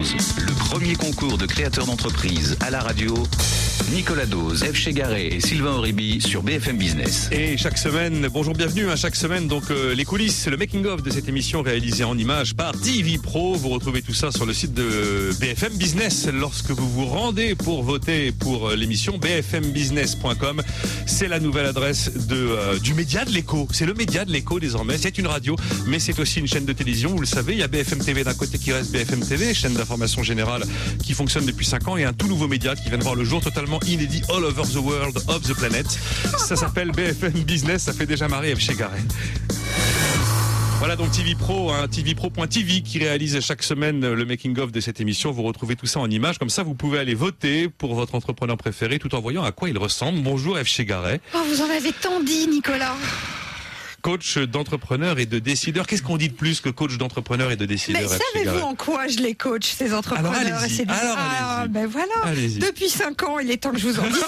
Le premier concours de créateurs d'entreprise à la radio. Nicolas Dose, Eve Chegaray et Sylvain Aurébi sur BFM Business. Et chaque semaine, bonjour, bienvenue à chaque semaine, donc euh, les coulisses, le making-of de cette émission réalisée en images par TV Pro. Vous retrouvez tout ça sur le site de BFM Business lorsque vous vous rendez pour voter pour euh, l'émission bfmbusiness.com. C'est la nouvelle adresse de, euh, du média de l'écho. C'est le média de l'écho désormais. C'est une radio, mais c'est aussi une chaîne de télévision. Vous le savez, il y a BFM TV d'un côté qui reste BFM TV, chaîne d'information générale qui fonctionne depuis 5 ans, et un tout nouveau média qui vient de voir le jour totalement inédit all over the world of the planet. Ça s'appelle BFM Business, ça fait déjà marrer chez Garret. Voilà donc TV Pro, hein, tvpro.tv qui réalise chaque semaine le making of de cette émission. Vous retrouvez tout ça en images, comme ça vous pouvez aller voter pour votre entrepreneur préféré tout en voyant à quoi il ressemble. Bonjour F. Chegaray. Oh, vous en avez tant dit, Nicolas. Coach d'entrepreneurs et de décideurs. Qu'est-ce qu'on dit de plus que coach d'entrepreneurs et de décideurs Mais savez-vous en quoi je les coach, ces entrepreneurs Alors, et ces Alors, Ah, ben voilà. Depuis 5 ans, il est temps que je vous en dise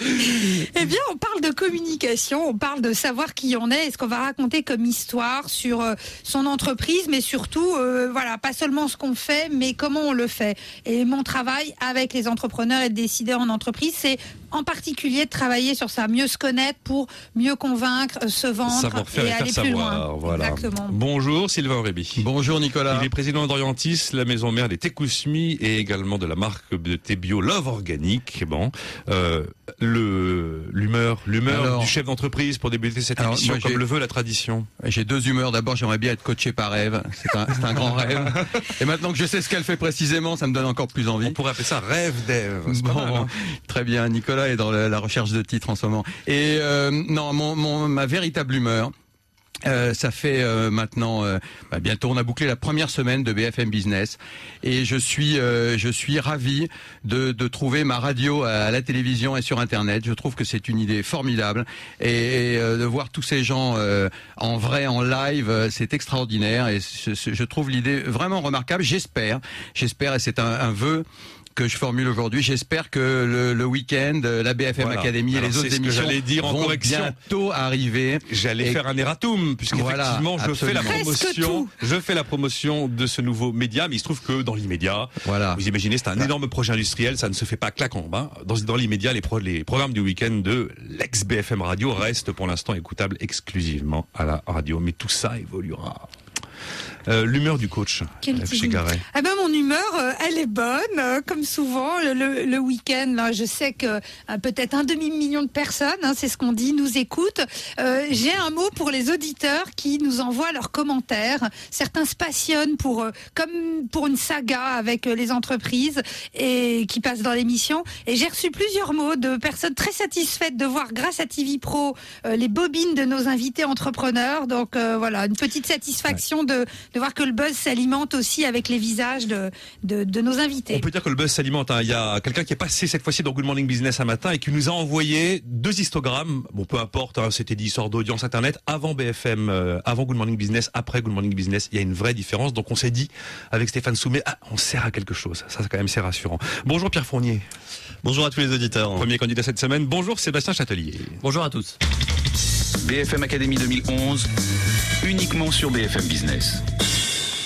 plus. eh bien, on parle de communication, on parle de savoir qui on est et ce qu'on va raconter comme histoire sur euh, son entreprise, mais surtout, euh, voilà, pas seulement ce qu'on fait, mais comment on le fait. Et mon travail avec les entrepreneurs et décideurs en entreprise, c'est en particulier de travailler sur ça, mieux se connaître pour mieux convaincre, euh, se vendre Savoir-faire et et faire aller plus savoir. loin. Voilà. Exactement. Bonjour Sylvain Aurébi. Bonjour Nicolas. Il est président d'Orientis, la maison mère des Tekousmi et également de la marque de thé bio Love Organique. Bon, euh, le l'humeur, l'humeur du chef d'entreprise pour débuter cette Alors, émission moi, comme le veut la tradition. J'ai deux humeurs. D'abord, j'aimerais bien être coaché par Eve. C'est un, grand rêve. Et maintenant que je sais ce qu'elle fait précisément, ça me donne encore plus On envie. pourrait appeler ça rêve d'Ève. Bon, hein. très bien. Nicolas est dans la, recherche de titres en ce moment. Et euh, non, mon, mon- ma véritable humeur. euh, ça fait euh, maintenant euh, bah, bientôt on a bouclé la première semaine de BFM Business et je suis euh, je suis ravi de, de trouver ma radio à, la télévision et sur internet. Je trouve que c'est une idée formidable et, et, euh, de voir tous ces gens euh, en vrai en live, c'est extraordinaire et je, je trouve l'idée vraiment remarquable. J'espère, j'espère et c'est un, un vœu que je formule aujourd'hui. J'espère que le, le week-end, la BFM Voilà. Academy et Alors, les autres émissions dire en vont correction. bientôt arriver. J'allais Et- faire un erratum, puisqu'effectivement, Voilà, je fais la promotion, je fais la promotion de ce nouveau média, mais il se trouve que dans l'immédiat, Voilà. vous imaginez, c'est un énorme projet industriel, ça ne se fait pas en bas. Dans, dans l'immédiat, les, pro- les programmes du week-end de l'ex-BFM Radio restent pour l'instant écoutables exclusivement à la radio, mais tout ça évoluera. Euh, L'humeur du coach, Quel F. type. Chegaray. Ah ben mon humeur, euh, elle est bonne, euh, comme souvent. Le, week-end, là, je sais que peut-être un demi-million de personnes, hein, c'est ce qu'on dit, nous écoutent. Euh, J'ai un mot pour les auditeurs qui nous envoient leurs commentaires. Certains se passionnent pour, comme pour une saga avec les entreprises et qui passent dans l'émission. Et j'ai reçu plusieurs mots de personnes très satisfaites de voir, grâce à TV Pro, euh, les bobines de nos invités entrepreneurs. Donc euh, voilà, une petite satisfaction de, de voir que le buzz s'alimente aussi avec les visages de, de, de nos invités. On peut dire que le buzz s'alimente. hein. Il y a quelqu'un qui est passé cette fois-ci dans Good Morning Business un matin et qui nous a envoyé deux histogrammes. Bon, peu importe, hein, c'était des histoires d'audience internet avant BFM, euh, avant Good Morning Business, après Good Morning Business. Il y a une vraie différence. Donc on s'est dit avec Stéphane Soumet, ah, on sert à quelque chose. Ça, c'est quand même c'est rassurant. Bonjour Pierre Fournier, Bonjour à tous les auditeurs. premier candidat cette semaine. Bonjour Sébastien Châtelier. Bonjour à tous. BFM Academy 2011, uniquement sur BFM Business.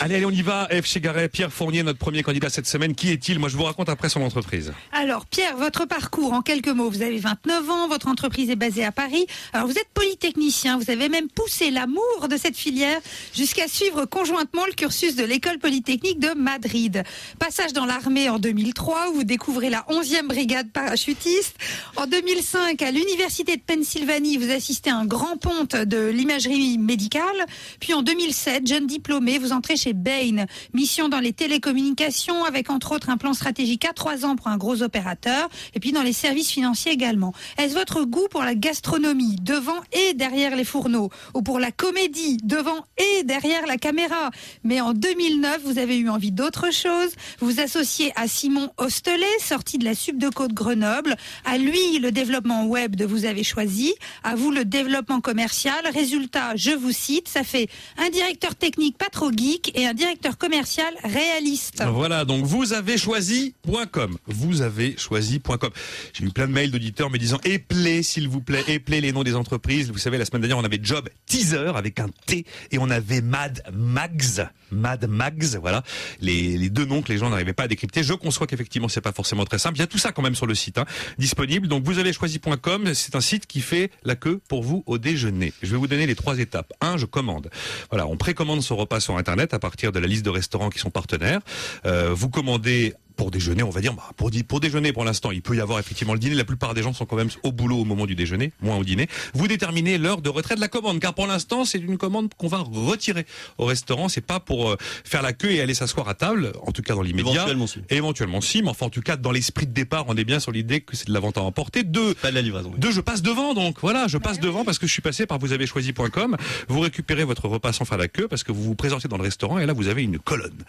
Allez, allez, on y va. F. Chegaray, Pierre Fournier, notre premier candidat cette semaine. Qui est-il Moi, je vous raconte après son entreprise. Alors, Pierre, votre parcours en quelques mots. Vous avez 29 ans, votre entreprise est basée à Paris. Alors, vous êtes polytechnicien, vous avez même poussé l'amour de cette filière jusqu'à suivre conjointement le cursus de l'école polytechnique de Madrid. Passage dans l'armée en 2003, où vous découvrez la 11e brigade parachutiste. En 2005, à l'université de Pennsylvanie, vous assistez à un grand ponte de l'imagerie médicale. Puis en 2007, jeune diplômé, vous entrez chez chez Bain. Mission dans les télécommunications avec entre autres un plan stratégique à trois ans pour un gros opérateur et puis dans les services financiers également. Est-ce votre goût pour la gastronomie devant et derrière les fourneaux ou pour la comédie devant et derrière la caméra? Mais en 2009, vous avez eu envie d'autre chose. Vous associez à Simon Hostelet, sorti de la Subdeco de Grenoble. À lui, le développement web de vous avez choisi. À vous, le développement commercial. Résultat, je vous cite, ça fait un directeur technique pas trop geek et un directeur commercial réaliste. Voilà, donc vous avez choisi.com. Vous avez choisi.com. J'ai eu plein de mails d'auditeurs me disant éplez s'il vous plaît, éplez les noms des entreprises. Vous savez, la semaine dernière, on avait Job Teaser avec un T et on avait Mad Mags. Mad Mags, voilà. Les, deux noms que les gens n'arrivaient pas à décrypter. Je conçois qu'effectivement, c'est pas forcément très simple. Il y a tout ça quand même sur le site, hein, disponible. Donc vous avez choisi.com. C'est un site qui fait la queue pour vous au déjeuner. Je vais vous donner les trois étapes. Un, je commande. Voilà, on précommande son repas sur Internet de la liste de restaurants qui sont partenaires. Euh, vous commandez pour déjeuner, on va dire, bah, pour, pour déjeuner pour l'instant, il peut y avoir effectivement le dîner. La plupart des gens sont quand même au boulot au moment du déjeuner, moins au dîner. Vous déterminez l'heure de retrait de la commande, car pour l'instant, c'est une commande qu'on va retirer au restaurant. C'est pas pour euh, faire la queue et aller s'asseoir à table, en tout cas dans l'immédiat. Éventuellement, si. Éventuellement si, mais enfin en tout cas dans l'esprit de départ, on est bien sur l'idée que c'est de la vente à emporter. Deux, Pas de la livraison. deux, je passe devant donc. Voilà, je passe devant parce que je suis passé par vous avez choisi.com. Vous récupérez votre repas sans faire la queue parce que vous vous présentez dans le restaurant et là vous avez une colonne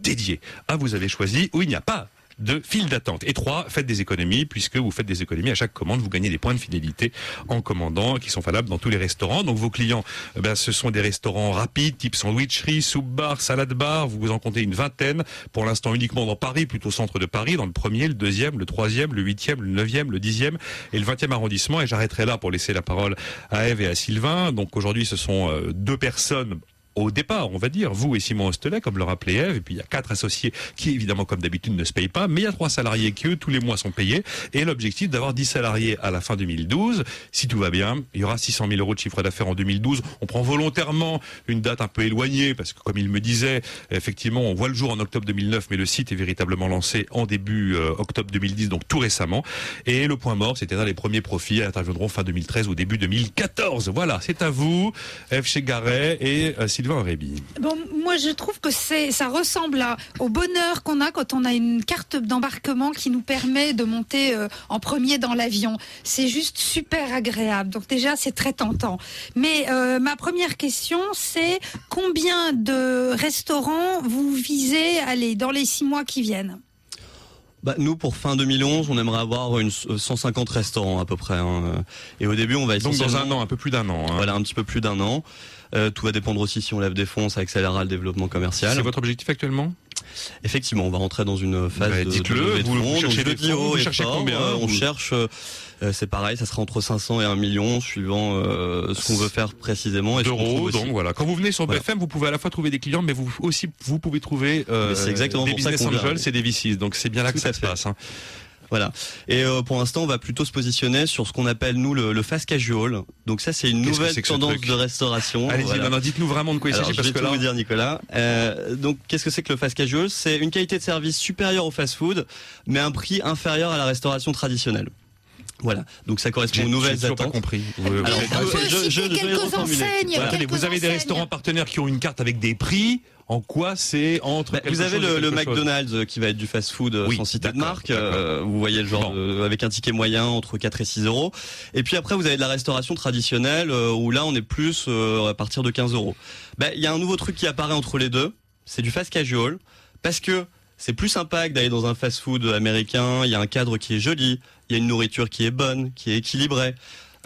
dédiée à vous avez choisi où il n'y a pas de file d'attente. Et trois, faites des économies, puisque vous faites des économies à chaque commande, vous gagnez des points de fidélité en commandant, qui sont valables dans tous les restaurants. Donc vos clients, eh ben, ce sont des restaurants rapides, type sandwicherie, soupe bar, salade bar, vous en comptez une vingtaine, pour l'instant uniquement dans Paris, plutôt centre de Paris, dans le premier, le deuxième, le troisième, le huitième, le neuvième, le dixième et le vingtième arrondissement. Et j'arrêterai là pour laisser la parole à Eve et à Sylvain. Donc aujourd'hui, ce sont euh, deux personnes au départ, on va dire, vous et Simon Ostelet, comme le rappelait Eve, et puis il y a quatre associés qui, évidemment, comme d'habitude, ne se payent pas, mais il y a trois salariés qui, eux, tous les mois sont payés, et l'objectif d'avoir 10 salariés à la fin 2012. Si tout va bien, il y aura 600 000 euros de chiffre d'affaires en 2012. On prend volontairement une date un peu éloignée, parce que, comme il me disait, effectivement, on voit le jour en octobre 2009, mais le site est véritablement lancé en début euh, octobre 2010, donc tout récemment. Et le point mort, c'est-à-dire les premiers profits interviendront fin 2013 ou début 2014. Voilà, c'est à vous, Eve Chegaray et euh, Bon, moi je trouve que c'est, ça ressemble à, au bonheur qu'on a quand on a une carte d'embarquement qui nous permet de monter euh, en premier dans l'avion. C'est juste super agréable. Donc déjà c'est très tentant. Mais euh, ma première question c'est combien de restaurants vous visez aller dans les six mois qui viennent? Bah, nous, pour fin 2011, on aimerait avoir une euh, 150 restaurants à peu près. hein. Et au début, on va Donc dans un essentiellement- an, un peu plus d'un an. hein. Voilà, un petit peu plus d'un an. Euh, tout va dépendre aussi si on lève des fonds, ça accélérera le développement commercial. C'est votre objectif actuellement? Effectivement, on va rentrer dans une phase Bah, de, de levée de vous- vous cherchez Donc, des fonds, haut vous cherchez fort, combien, euh, On cherche, euh, euh, c'est pareil, ça sera entre 500 et 1 million suivant euh, ce qu'on veut faire précisément. D'euros. Donc voilà, quand vous venez sur Voilà. BFM, vous pouvez à la fois trouver des clients, mais vous aussi vous pouvez trouver euh, c'est exactement des business angels et des VCs. Donc c'est bien là que ça se passe. hein. Voilà. Et euh, pour l'instant, on va plutôt se positionner sur ce qu'on appelle nous le, le fast casual. Donc ça, c'est une que nouvelle que ce tendance de restauration. Allez-y, Voilà. maintenant dites-nous vraiment de quoi il s'agit je parce vais que tout là, vous dire, Nicolas. Euh, donc, qu'est-ce que c'est que le fast casual? C'est une qualité de service supérieure au fast-food, mais un prix inférieur à la restauration traditionnelle. Voilà. Donc, ça correspond aux nouvelles toujours pas attentes. compris. Alors, je- je- quelques enseignes. Voilà. Quelques vous avez des restaurants partenaires qui ont une carte avec des prix. En quoi c'est entre Bah, vous avez le, le chose McDonald's euh, qui va être du fast-food euh, Oui, sans citer de marque. Euh, vous voyez le genre Bon. de- avec un ticket moyen entre 4 et 6 euros. Et puis après, vous avez de la restauration traditionnelle euh, où là, on est plus euh, à partir de 15 euros. Bah, Il y a un nouveau truc qui apparaît entre les deux. C'est du fast casual parce que c'est plus sympa que d'aller dans un fast-food américain. Il y a un cadre qui est joli, il y a une nourriture qui est bonne, qui est équilibrée.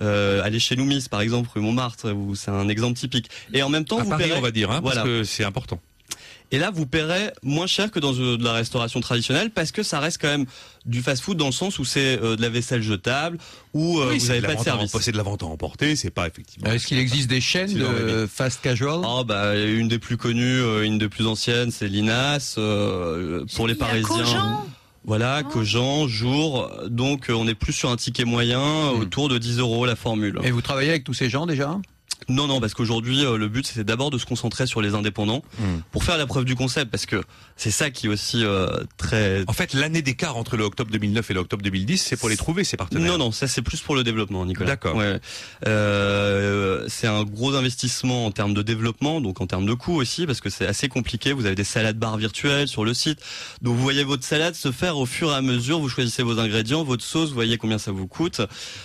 Euh, aller chez Loomis, par exemple, rue Montmartre, où c'est un exemple typique. Et en même temps, À vous Paris, paierez- on va dire, hein, Voilà. parce que c'est important. Et là, vous paierez moins cher que dans euh, de la restauration traditionnelle parce que ça reste quand même du fast-food dans le sens où c'est euh, de la vaisselle jetable, où euh, Oui, vous n'avez pas de vente à service. C'est de la vente à emporter, c'est pas effectivement. Est-ce qu'il existe des chaînes de fast casual? Oh bah une des plus connues, une des plus anciennes, c'est Linas. euh, pour les Parisiens, Cogent? voilà, Oh. Cogent, jour. Donc euh, on est plus sur un ticket moyen, Hmm. autour de 10 euros la formule. Et vous travaillez avec tous ces gens déjà? Non, non, parce qu'aujourd'hui, euh, le but, c'était d'abord de se concentrer sur les indépendants Hmm. pour faire la preuve du concept, parce que c'est ça qui est aussi euh, très... En fait, l'année d'écart entre le octobre 2009 et le octobre 2010, c'est pour les trouver, ces partenaires. Non, non, ça c'est plus pour le développement, Nicolas. D'accord. Ouais. Euh, c'est un gros investissement en termes de développement, donc en termes de coûts aussi, parce que c'est assez compliqué. Vous avez des salades bars virtuelles sur le site, donc vous voyez votre salade se faire au fur et à mesure. Vous choisissez vos ingrédients, votre sauce, vous voyez combien ça vous coûte.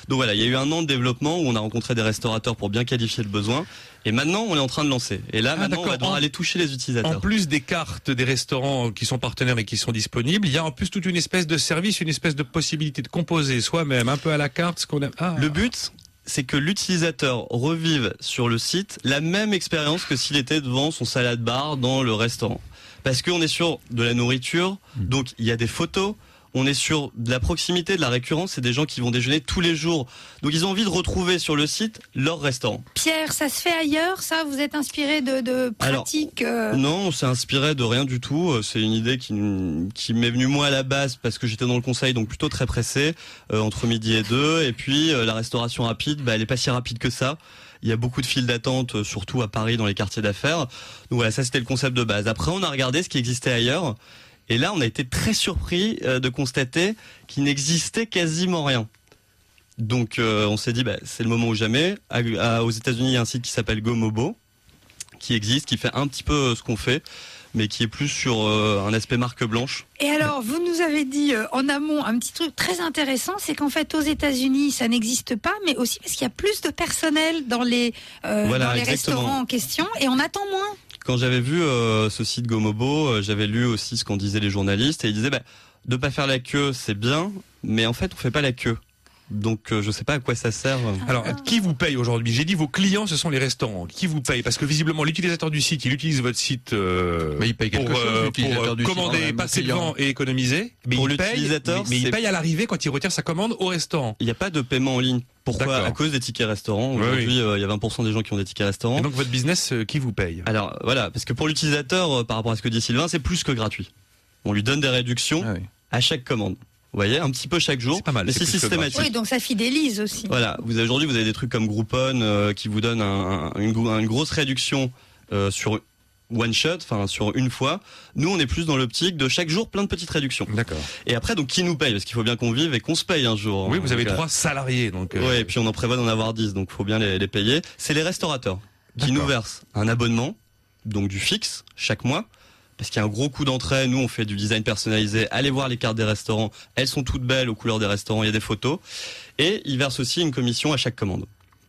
Donc voilà, il y a eu un an de développement où on a rencontré des restaurateurs pour bien qualifier le besoin, et maintenant on est en train de lancer. Et là, Ah, maintenant, on va devoir En- aller toucher les En utilisateurs. plus des cartes des restaurants qui sont partenaires et qui sont disponibles, il y a en plus toute une espèce de service, une espèce de possibilité de composer soi-même, un peu à la carte, ce qu'on aime. Ah. Le but, c'est que l'utilisateur revive sur le site la même expérience que s'il était devant son salade bar dans le restaurant. Parce qu'on est sur de la nourriture, donc il y a des photos. On est sur de la proximité, de la récurrence. C'est des gens qui vont déjeuner tous les jours. Donc ils ont envie de retrouver sur le site leur restaurant. Pierre, ça se fait ailleurs, ça? Vous êtes inspiré de, de pratiques euh, Non, on s'est inspiré de rien du tout. Euh, C'est une idée qui, qui m'est venue moi à la base parce que j'étais dans le conseil, donc plutôt très pressé, euh, entre midi et deux. Et puis euh, la restauration rapide, bah, elle est pas si rapide que ça. Il y a beaucoup de files d'attente, euh, surtout à Paris, dans les quartiers d'affaires. Donc voilà, ça c'était le concept de base. Après, on a regardé ce qui existait ailleurs. Et là, on a été très surpris euh, de constater qu'il n'existait quasiment rien. Donc euh, on s'est dit, bah, c'est le moment ou jamais. À- à- aux États-Unis, il y a un site qui s'appelle GoMobo, qui existe, qui fait un petit peu euh, ce qu'on fait, mais qui est plus sur euh, un aspect marque blanche. Et alors, vous nous avez dit euh, en amont un petit truc très intéressant, c'est qu'en fait aux États-Unis ça n'existe pas, mais aussi parce qu'il y a plus de personnel dans les, Voilà, dans les exactement. restaurants en question et on attend moins. Quand j'avais vu euh, ce site GoMobo, euh, j'avais lu aussi ce qu'en disaient les journalistes, et ils disaient, bah, de pas faire la queue, c'est bien, mais en fait, on fait pas la queue. Donc euh, je sais pas à quoi ça sert. Alors, qui vous paye aujourd'hui? J'ai dit vos clients, ce sont les restaurants. Qui vous paye Parce que visiblement, l'utilisateur du site, il utilise votre site euh, Mais il paye quelque pour, chose, euh, pour, du euh, site, commander, même, passer le client. devant et économiser. Mais Pour il paye, l'utilisateur, mais, mais il paye à l'arrivée quand il retire sa commande au restaurant. Il n'y a pas de paiement en ligne. Pourquoi? À cause des tickets restaurants. Oui, Aujourd'hui, euh, il y a 20% des gens qui ont des tickets restaurants. Et donc votre business, euh, qui vous paye? Alors voilà, parce que pour l'utilisateur, euh, par rapport à ce que dit Sylvain, c'est plus que gratuit. On lui donne des réductions Ah oui. à chaque commande. Vous voyez, un petit peu chaque jour. C'est pas mal, mais c'est systématique. Oui, donc ça fidélise aussi. Voilà, vous aujourd'hui vous avez des trucs comme Groupon euh, qui vous donnent un- un- une, gro- une grosse réduction euh, sur one shot, enfin sur une fois. Nous on est plus dans l'optique de chaque jour plein de petites réductions. D'accord. Et après donc qui nous paye? Parce qu'il faut bien qu'on vive et qu'on se paye un jour. Oui, vous avez euh, trois salariés, donc. euh, Ouais, et puis on en prévoit d'en avoir 10, donc faut bien les, les payer. C'est les restaurateurs qui nous versent un abonnement, donc du fixe, chaque mois. Parce qu'il y a un gros coût d'entrée, nous on fait du design personnalisé, allez voir les cartes des restaurants, elles sont toutes belles aux couleurs des restaurants, il y a des photos. Et ils versent aussi une commission à chaque commande.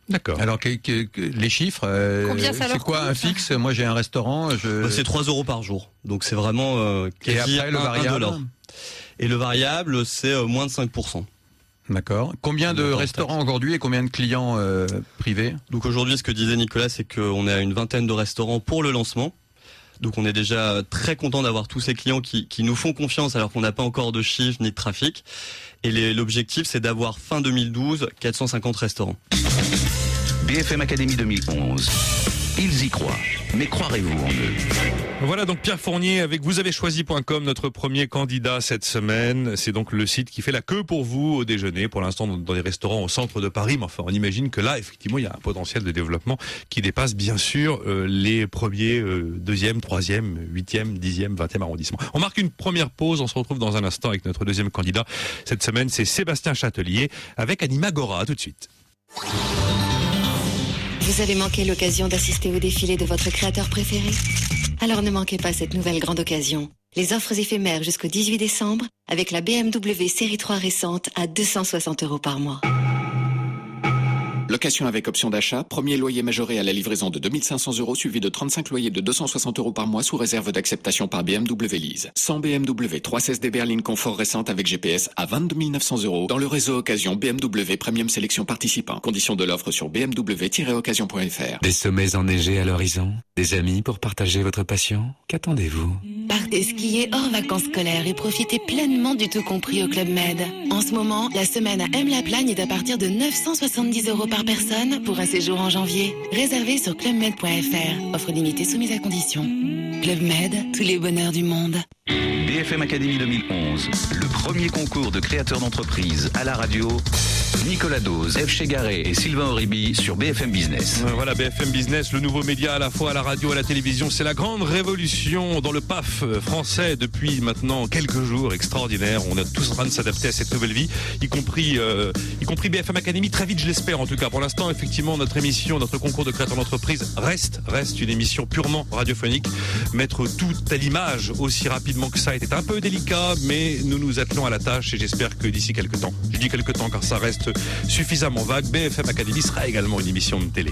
D'accord. Alors que, que- que- les chiffres, euh, Combien ça c'est quoi coûte un fixe? Moi j'ai un restaurant, je... Donc, C'est 3 euros par jour, donc c'est vraiment euh, et après le variable. dollar. Et le variable c'est euh, moins de 5%. D'accord. Combien de restaurants aujourd'hui et combien de clients euh, privés? Donc aujourd'hui, ce que disait Nicolas, c'est qu'on est à une vingtaine de restaurants pour le lancement. Donc on est déjà très content d'avoir tous ces clients qui, nous font confiance alors qu'on n'a pas encore de chiffres ni de trafic. Et l'objectif, c'est d'avoir fin 2012 450 restaurants. BFM Académie 2011. Ils y croient. Mais croirez-vous en eux? Voilà donc Pierre Fournier avec vous choisi.com, notre premier candidat cette semaine. C'est donc le site qui fait la queue pour vous au déjeuner, pour l'instant dans, les restaurants au centre de Paris. Mais enfin, on imagine que là, effectivement, il y a un potentiel de développement qui dépasse bien sûr euh, les premiers, euh, deuxième, troisième, huitième, dixième, vingtième arrondissement. On marque une première pause. On se retrouve dans un instant avec notre deuxième candidat. Cette semaine, c'est Sébastien Châtelier avec Anima Gora. À tout de suite. Vous avez manqué l'occasion d'assister au défilé de votre créateur préféré Alors ne manquez pas cette nouvelle grande occasion. Les offres éphémères jusqu'au 18 décembre avec la BMW série 3 récente à 260 euros par mois. Location avec option d'achat, premier loyer majoré à la livraison de 2500 euros suivi de 35 loyers de 260 euros par mois sous réserve d'acceptation par BMW Lease. 100 BMW 316D berline confort récente avec GPS à 22 900 euros dans le réseau occasion BMW Premium Sélection participant. Conditions de l'offre sur bmw-occasion.fr. Des sommets enneigés à l'horizon Des amis pour partager votre passion Qu'attendez-vous? Partez skier hors vacances scolaires et profitez pleinement du tout compris au Club Med. En ce moment, la semaine à M-La-Plagne est à partir de 970 euros par personne pour un séjour en janvier. Réservé sur clubmed.fr. Offre limitée soumise à condition. Club Med, tous les bonheurs du monde. BFM Academy 2011, le premier concours de créateurs d'entreprise à la radio. Nicolas Dose, F. Chegaré et Sylvain Oribi sur BFM Business. Euh, Voilà, BFM Business, le nouveau média à la fois à la radio et à la télévision. C'est la grande révolution dans le PAF français depuis maintenant quelques jours. Extraordinaire. On est tous en train de s'adapter à cette nouvelle vie, y compris, euh, y compris BFM Academy. Très vite, je l'espère en tout cas. Pour l'instant, effectivement, notre émission, notre concours de créateurs d'entreprise reste, reste une émission purement radiophonique. Mettre tout à l'image aussi rapidement que ça était un peu délicat, mais nous nous attelons à la tâche et j'espère que d'ici quelques temps, je dis quelques temps car ça reste suffisamment vague, BFM Academy sera également une émission de télé.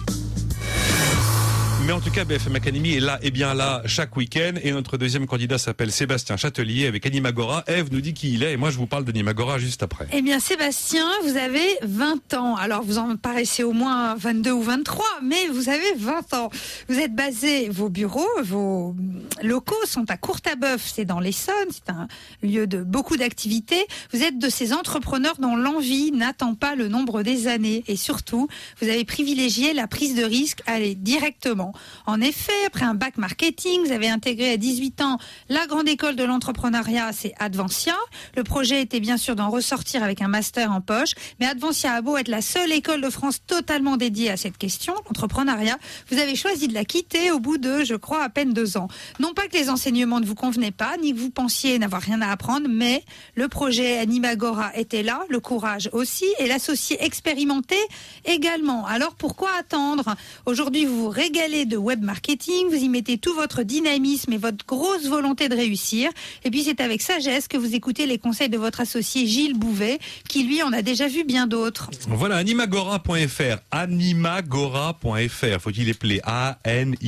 Mais en tout cas, BFM Academy est là et bien là chaque week-end. Et notre deuxième candidat s'appelle Sébastien Châtelier avec Animagora. Eve nous dit qui il est et moi je vous parle d'Animagora juste après. Eh bien, Sébastien, vous avez 20 ans. Alors, vous en paraissez au moins 22 ou 23, mais vous avez 20 ans. Vous êtes basé, vos bureaux, vos locaux sont à Courtabœuf, c'est dans l'Essonne, c'est un lieu de beaucoup d'activités. Vous êtes de ces entrepreneurs dont l'envie n'attend pas le nombre des années. Et surtout, vous avez privilégié la prise de risque, aller directement. En effet, après un bac marketing, vous avez intégré à 18 ans la grande école de l'entrepreneuriat, c'est Advancia. Le projet était bien sûr d'en ressortir avec un master en poche, mais Advancia a beau être la seule école de France totalement dédiée à cette question, l'entrepreneuriat, vous avez choisi de la quitter au bout de, je crois, à peine deux ans. Non pas que les enseignements ne vous convenaient pas, ni que vous pensiez n'avoir rien à apprendre, mais le projet Animagora était là, le courage aussi, et l'associé expérimenté également. Alors pourquoi attendre? Aujourd'hui, vous vous régalez de web marketing, vous y mettez tout votre dynamisme et votre grosse volonté de réussir. Et puis c'est avec sagesse que vous écoutez les conseils de votre associé Gilles Bouvet, qui lui en a déjà vu bien d'autres. Voilà, animagora.fr. Animagora.fr. Faut-il appeler A-N-I-M-A-G-O-R-A.fr.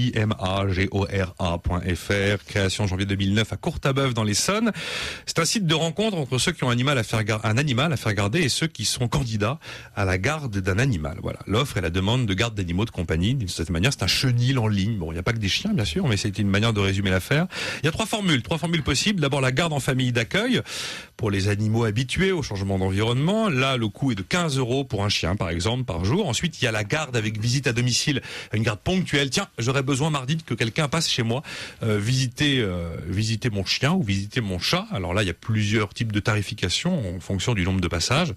Création janvier 2009 à Courtabœuf dans l'Essonne. C'est un site de rencontre entre ceux qui ont un animal à faire, un animal à faire garder et ceux qui sont candidats à la garde d'un animal. Voilà. L'offre et la demande de garde d'animaux de compagnie. D'une certaine manière, c'est un chenil en ligne. Bon, il n'y a pas que des chiens, bien sûr, mais c'est une manière de résumer l'affaire. Il y a trois formules, trois formules possibles. D'abord, la garde en famille d'accueil pour les animaux habitués au changement d'environnement. Là, le coût est de 15 euros pour un chien, par exemple, par jour. Ensuite, il y a la garde avec visite à domicile, une garde ponctuelle. Tiens, j'aurais besoin mardi que quelqu'un passe chez moi, euh, visiter, euh, visiter mon chien ou visiter mon chat. Alors là, il y a plusieurs types de tarification en fonction du nombre de passages.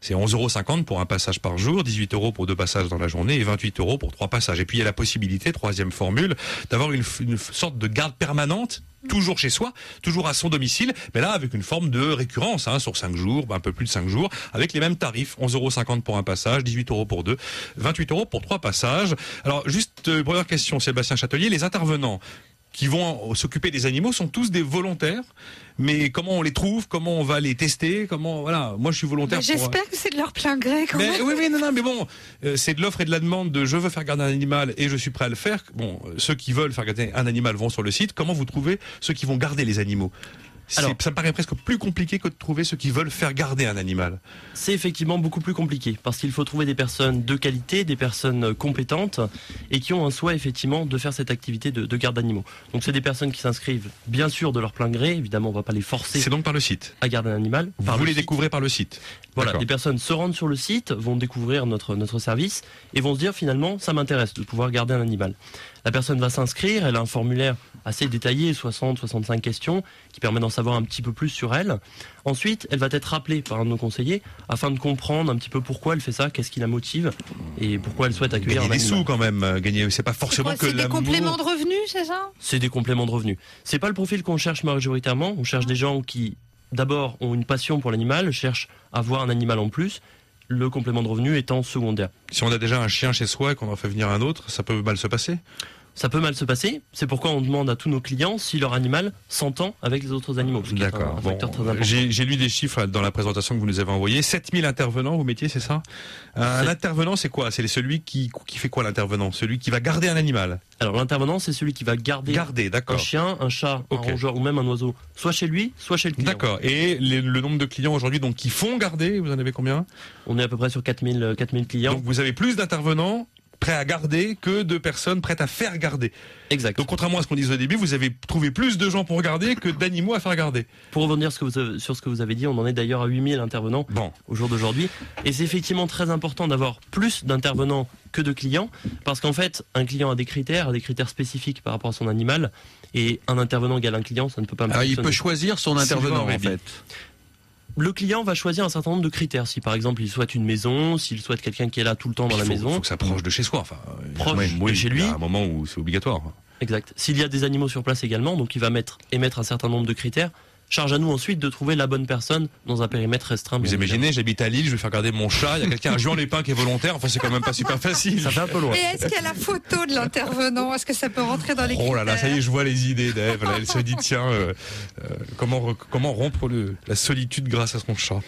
C'est 11,50 euros pour un passage par jour, 18 euros pour deux passages dans la journée et 28 euros pour trois passages. Et puis il y a la possibilité, troisième formule, d'avoir une, sorte de garde permanente toujours chez soi, toujours à son domicile, mais là avec une forme de récurrence hein, sur 5 jours, un peu plus de 5 jours, avec les mêmes tarifs, 11,50 euros pour un passage, 18 euros pour deux, 28 euros pour trois passages. Alors juste euh, première question, Sébastien Châtelier, les intervenants qui vont s'occuper des animaux sont tous des volontaires, mais comment on les trouve, comment on va les tester, comment voilà, moi je suis volontaire. Pour- J'espère que c'est de leur plein gré quand mais, même. oui, oui, non, non, mais bon, euh, c'est de l'offre et de la demande de je veux faire garder un animal et je suis prêt à le faire. Bon, euh, ceux qui veulent faire garder un animal vont sur le site. Comment vous trouvez ceux qui vont garder les animaux? Alors- ça me paraît presque plus compliqué que de trouver ceux qui veulent faire garder un animal. C'est effectivement beaucoup plus compliqué parce qu'il faut trouver des personnes de qualité, des personnes compétentes et qui ont un souhait effectivement de faire cette activité de, de garde d'animaux. Donc c'est des personnes qui s'inscrivent bien sûr de leur plein gré, évidemment on va pas les forcer C'est donc par le site. à garder un animal. Par vous le les site. découvrez par le site. Voilà, les personnes se rendent sur le site, vont découvrir notre, notre service et vont se dire finalement ça m'intéresse de pouvoir garder un animal. La personne va s'inscrire, elle a un formulaire assez détaillé, 60-65 questions, qui permet d'en savoir un petit peu plus sur elle. Ensuite, elle va être rappelée par un de nos conseillers afin de comprendre un petit peu pourquoi elle fait ça, qu'est-ce qui la motive et pourquoi elle souhaite accueillir Gagner un des animal. sous quand même. euh, Gagner, c'est pas forcément quoi, que C'est des compléments de revenus, c'est ça? C'est des compléments de revenus. C'est pas le profil qu'on cherche majoritairement. On cherche des gens qui, d'abord, ont une passion pour l'animal, cherchent à avoir un animal en plus. Le complément de revenus étant secondaire. Si on a déjà un chien chez soi et qu'on en fait venir un autre, ça peut mal se passer? Ça peut mal se passer. C'est pourquoi on demande à tous nos clients si leur animal s'entend avec les autres animaux. D'accord. Bon. J'ai lu des chiffres dans la présentation que vous nous avez envoyée. 7000 intervenants au métier, c'est ça Un C'est- intervenant, c'est quoi? C'est celui qui, qui fait quoi l'intervenant? Celui qui va garder un animal? Alors l'intervenant, c'est celui qui va garder Garder, un chien, un chat, un rongeur ou même un oiseau, soit chez lui, soit chez le client. D'accord. Et les- le nombre de clients aujourd'hui donc qui font garder, vous en avez combien? On est à peu près sur 4000, euh, 4000 clients. Donc vous avez plus d'intervenants prêts à garder que de personnes prêtes à faire garder. Exact. Donc contrairement à ce qu'on disait au début, vous avez trouvé plus de gens pour garder que d'animaux à faire garder. Pour revenir sur ce que vous avez- dit, on en est d'ailleurs à 8000 intervenants Bon. au jour d'aujourd'hui. Et c'est effectivement très important d'avoir plus d'intervenants que de clients, parce qu'en fait, un client a des critères, a des critères spécifiques par rapport à son animal, et un intervenant égale un client, ça ne peut pas Alors, Ah, il peut choisir son intervenant en fait. Le client va choisir un certain nombre de critères. Si par exemple il souhaite une maison, s'il souhaite quelqu'un qui est là tout le temps dans Il la maison, faut que ça proche de chez soi. Enfin, Proche oui, de chez il lui. a un moment où c'est obligatoire. Exact. S'il y a des animaux sur place également, donc il va mettre, émettre un certain nombre de critères. Charge à nous ensuite de trouver la bonne personne dans un périmètre restreint. Vous imaginez, j'habite à Lille, je vais faire garder mon chat, il y a quelqu'un à Juan-les-Pins qui est volontaire, enfin c'est quand même pas super facile. Ça fait un peu loin. Et est-ce qu'il y a la photo de l'intervenant? Est-ce que ça peut rentrer dans les Oh là là, ça y est, je vois les idées d'Ève. Elle se dit, tiens, euh, euh, comment, comment rompre le, la solitude grâce à son chat?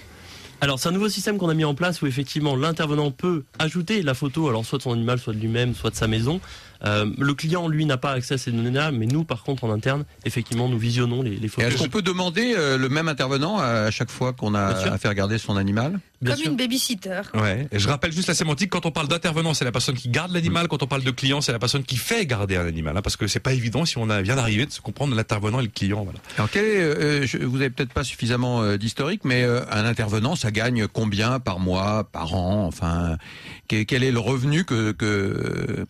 Alors c'est un nouveau système qu'on a mis en place où effectivement l'intervenant peut ajouter la photo, alors soit de son animal, soit de lui-même, soit de sa maison. Euh, le client lui n'a pas accès à ces données-là, mais nous par contre en interne, effectivement nous visionnons les, les photos. est-ce qu'on peut demander euh, le même intervenant à chaque fois qu'on a à faire garder son animal Bien Comme sûr. une babysitter. Ouais. Et je rappelle juste la sémantique. Quand on parle d'intervenant, c'est la personne qui garde l'animal. Quand on parle de client, c'est la personne qui fait garder un animal. hein, parce que c'est pas évident si on a, vient d'arriver de se comprendre l'intervenant et le client. Voilà. Alors quel est, euh, je- vous avez peut-être pas suffisamment euh, d'historique, mais euh, un intervenant, ça gagne combien par mois, par an Enfin, quel, quel est le revenu que que,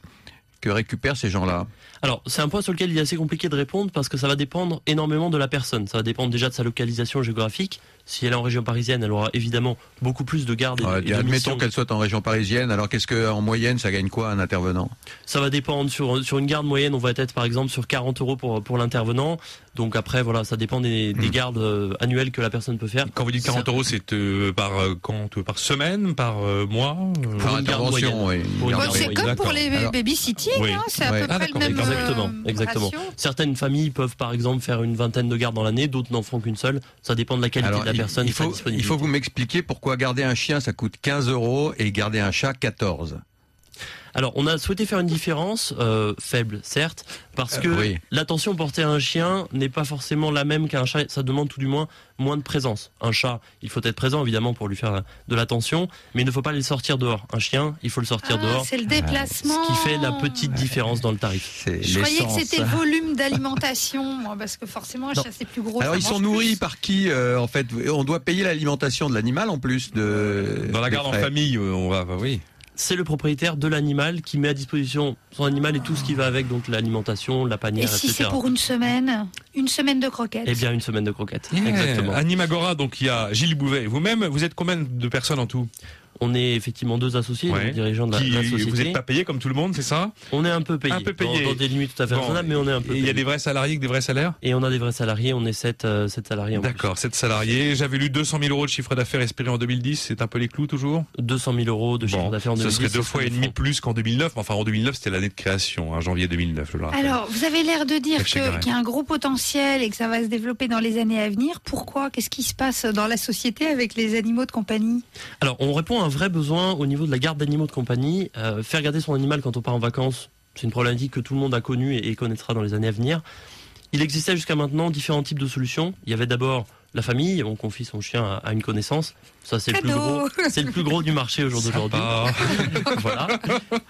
que récupèrent ces gens-là Alors, c'est un point sur lequel il est assez compliqué de répondre parce que ça va dépendre énormément de la personne. Ça va dépendre déjà de sa localisation géographique. Si elle est en région parisienne, elle aura évidemment beaucoup plus de gardes et, et de Admettons qu'elle soit en région parisienne. Alors qu'est-ce que en moyenne, ça gagne quoi un intervenant? Ça va dépendre sur, sur une garde moyenne, on va être par exemple sur 40 euros pour, pour l'intervenant. Donc après, voilà, ça dépend des, Hmm. des gardes euh, annuelles que la personne peut faire. Quand vous dites 40 euros, c'est euh, par euh, quand, euh, par semaine, par euh, mois Par une intervention, oui. Bon, c'est comme pour les babysitting, Oui. hein, c'est à Ouais. peu Ah, près le même Exactement, euh, exactement. ratio. Certaines familles peuvent par exemple faire une vingtaine de gardes dans l'année, d'autres n'en font qu'une seule. Ça dépend de la qualité Alors, de la il- personne. il, et de sa faut, il faut que vous m'expliquiez pourquoi garder un chien ça coûte 15 euros et garder un chat 14. Alors, on a souhaité faire une différence, euh, faible certes, parce Euh, que oui. l'attention portée à un chien n'est pas forcément la même qu'un chat. Ça demande tout du moins moins de présence. Un chat, il faut être présent évidemment pour lui faire de l'attention, mais il ne faut pas le sortir dehors. Un chien, il faut le sortir Ah, dehors. c'est le déplacement. Ce qui fait la petite différence dans le tarif. C'est Je croyais que c'était le volume d'alimentation, moi, parce que forcément, un Non. chat c'est plus gros. Alors ça ils sont nourris plus. par qui euh, en fait? On doit payer l'alimentation de l'animal en plus de Dans la garde en famille, euh, on va, bah oui. C'est le propriétaire de l'animal qui met à disposition son animal et tout ce qui va avec, donc l'alimentation, la Et panière, si c'est pour une semaine Une semaine de croquettes Eh bien, une semaine de croquettes. Yeah. Exactement. Animagora, donc il y a Gilles Bouvet et vous-même. Vous êtes combien de personnes en tout? On est effectivement deux associés, Ouais. dirigeants de la, Qui- de la société. Vous n'êtes pas payé comme tout le monde, c'est ça? On est un peu payé. Un peu payé. Dans, dans des limites tout à fait Bon. raisonnables, mais on est un peu il y a des vrais salariés avec des vrais salaires? Et on a des vrais salariés, on est 7, euh, sept salariés en plus. D'accord, 7 salariés. J'avais lu 200 000 euros de chiffre d'affaires espéré en 2010. C'est un peu les clous toujours? 200 000 euros de chiffre Bon, d'affaires en Ce 2010. serait deux fois ce et demi plus qu'en 2009. Enfin, en 2009, c'était l'année de création, hein, janvier 2009, je le rappelle. Alors, vous avez l'air de dire qu'il y a un gros potentiel et que ça va se développer dans les années à venir. Pourquoi? Qu'est-ce qui se passe dans la société avec les animaux de compagnie? Alors, on répond à un vrai besoin au niveau de la garde d'animaux de compagnie. Euh, faire garder son animal quand on part en vacances, c'est une problématique que tout le monde a connue et, connaîtra dans les années à venir. Il existait jusqu'à maintenant différents types de solutions. Il y avait d'abord la famille, on confie son chien à, une connaissance. Ça, c'est le plus gros. C'est le plus gros du marché au jour d'aujourd'hui. Sympa. voilà.